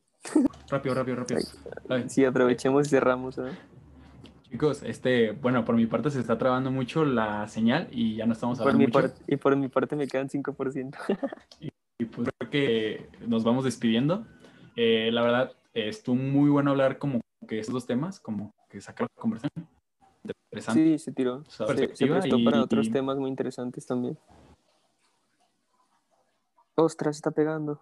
Rápido, rápido, rápido. Ay, Sí, aprovechemos y cerramos. ¿no? Chicos, este, bueno, por mi parte se está trabando mucho la señal y ya no estamos Por hablando mi mucho. y por mi parte me quedan 5%. Y pues creo que nos vamos despidiendo. Eh, la verdad, estuvo muy bueno hablar como que estos dos temas, como que sacar la conversación. Interesante. Sí, se tiró. Se, se prestó y- para otros y- temas muy interesantes también. Ostras, está pegando.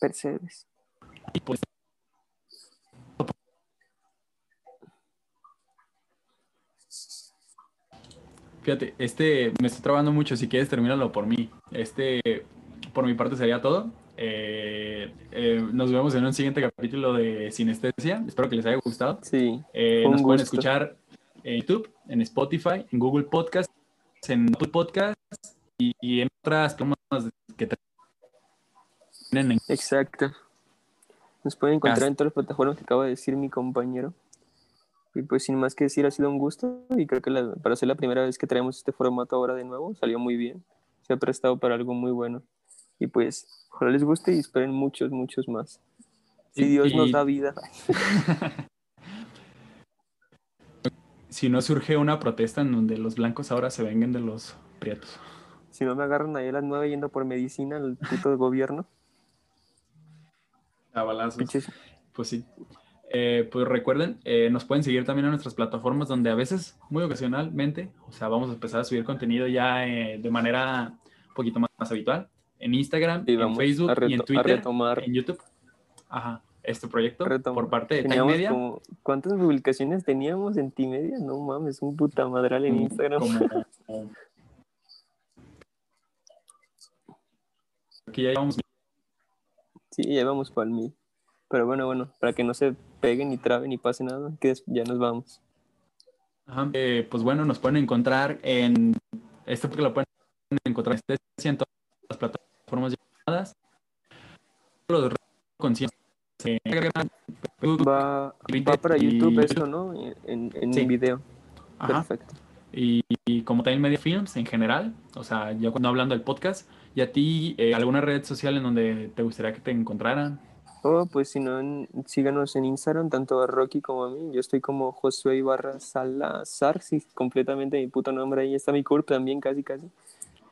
Percebes. Y pues, Fíjate, este me está trabando mucho. Si quieres, termínalo por mí. Este, por mi parte, sería todo. Eh, eh, nos vemos en un siguiente capítulo de Sinestesia. Espero que les haya gustado. Sí. Eh, nos pueden escuchar en YouTube, en Spotify, en Google Podcast, en Apple Podcast y, y en otras plataformas que tienen en Exacto. Nos pueden encontrar en todas las plataformas que acaba de decir mi compañero. Y pues sin más que decir, ha sido un gusto y creo que la- para ser la primera vez que traemos este formato ahora de nuevo, salió muy bien. Se ha prestado para algo muy bueno. Y pues, ojalá les guste y esperen muchos, muchos más. Si Y- Dios nos y- da vida. (laughs) si no surge una protesta en donde los blancos ahora se vengan de los prietos. Si no me agarran ahí a las nueve yendo por medicina al puto gobierno. A balazos. Pues sí. Eh, pues recuerden, eh, nos pueden seguir también en nuestras plataformas donde a veces, muy ocasionalmente, o sea, vamos a empezar a subir contenido ya eh, de manera un poquito más, más habitual. En Instagram, Y en Facebook y en a Twitter, retomar. en YouTube. Ajá, este proyecto por parte de Time Media. como- ¿Cuántas publicaciones teníamos en T-Media? No mames, un puta madral en como- Instagram. como- (laughs) Aquí ya llevamos Sí, ya vamos para el mil. Pero bueno, bueno, para que no se peguen ni traben ni pase nada, que ya nos vamos. Ajá, eh, pues bueno, nos pueden encontrar en este porque lo pueden encontrar en todas las plataformas llamadas. Los redes conscientes, eh, Va, va para y- YouTube esto, ¿no? En, en Sí. video. ajá, Perfecto. y, y como Time Media Films en general, o sea, yo cuando hablando del podcast, y a ti eh, alguna red social en donde te gustaría que te encontraran. O pues si no, síganos en Instagram, tanto a Rocky como a mí. Yo estoy como Josué Ibarra Salazar, sí, completamente mi puto nombre ahí. Está mi curp también, casi, casi.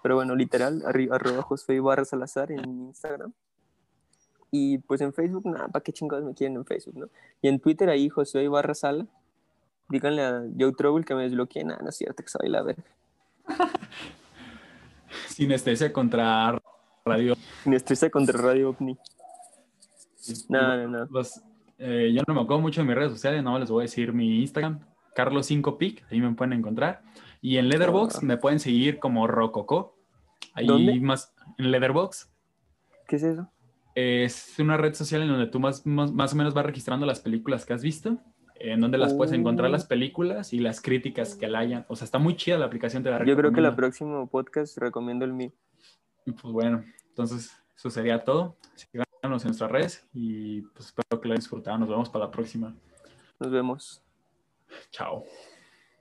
Pero bueno, literal, arri- arroba Josué Ibarra Salazar en Instagram. Y pues en Facebook, nada, ¿para qué chingados me quieren en Facebook, no? Y en Twitter ahí, Josué Ibarra Sala. Díganle a Joe Trouble que me desbloquee. Nada, no es cierto, que soy la verga. Sinestesia contra Radio. Niestrista contra Radio OVNI. No, no, no. Eh, yo no me acuerdo mucho de mis redes sociales, no les voy a decir mi Instagram, Carlos5pic, ahí me pueden encontrar. Y en Leatherbox Ah. me pueden seguir como Rococo. Ahí ¿Dónde? más en Leatherbox. ¿Qué es eso? Es una red social en donde tú más, más, más o menos vas registrando las películas que has visto, en donde las puedes encontrar Oh. las películas y las críticas que la hayan. O sea, está muy chida la aplicación, te la Yo creo que la próximo podcast recomiendo el mío. Pues bueno, entonces eso sería todo. Síganos en nuestras redes y pues espero que lo hayan disfrutado. Nos vemos para la próxima. Nos vemos. Chao.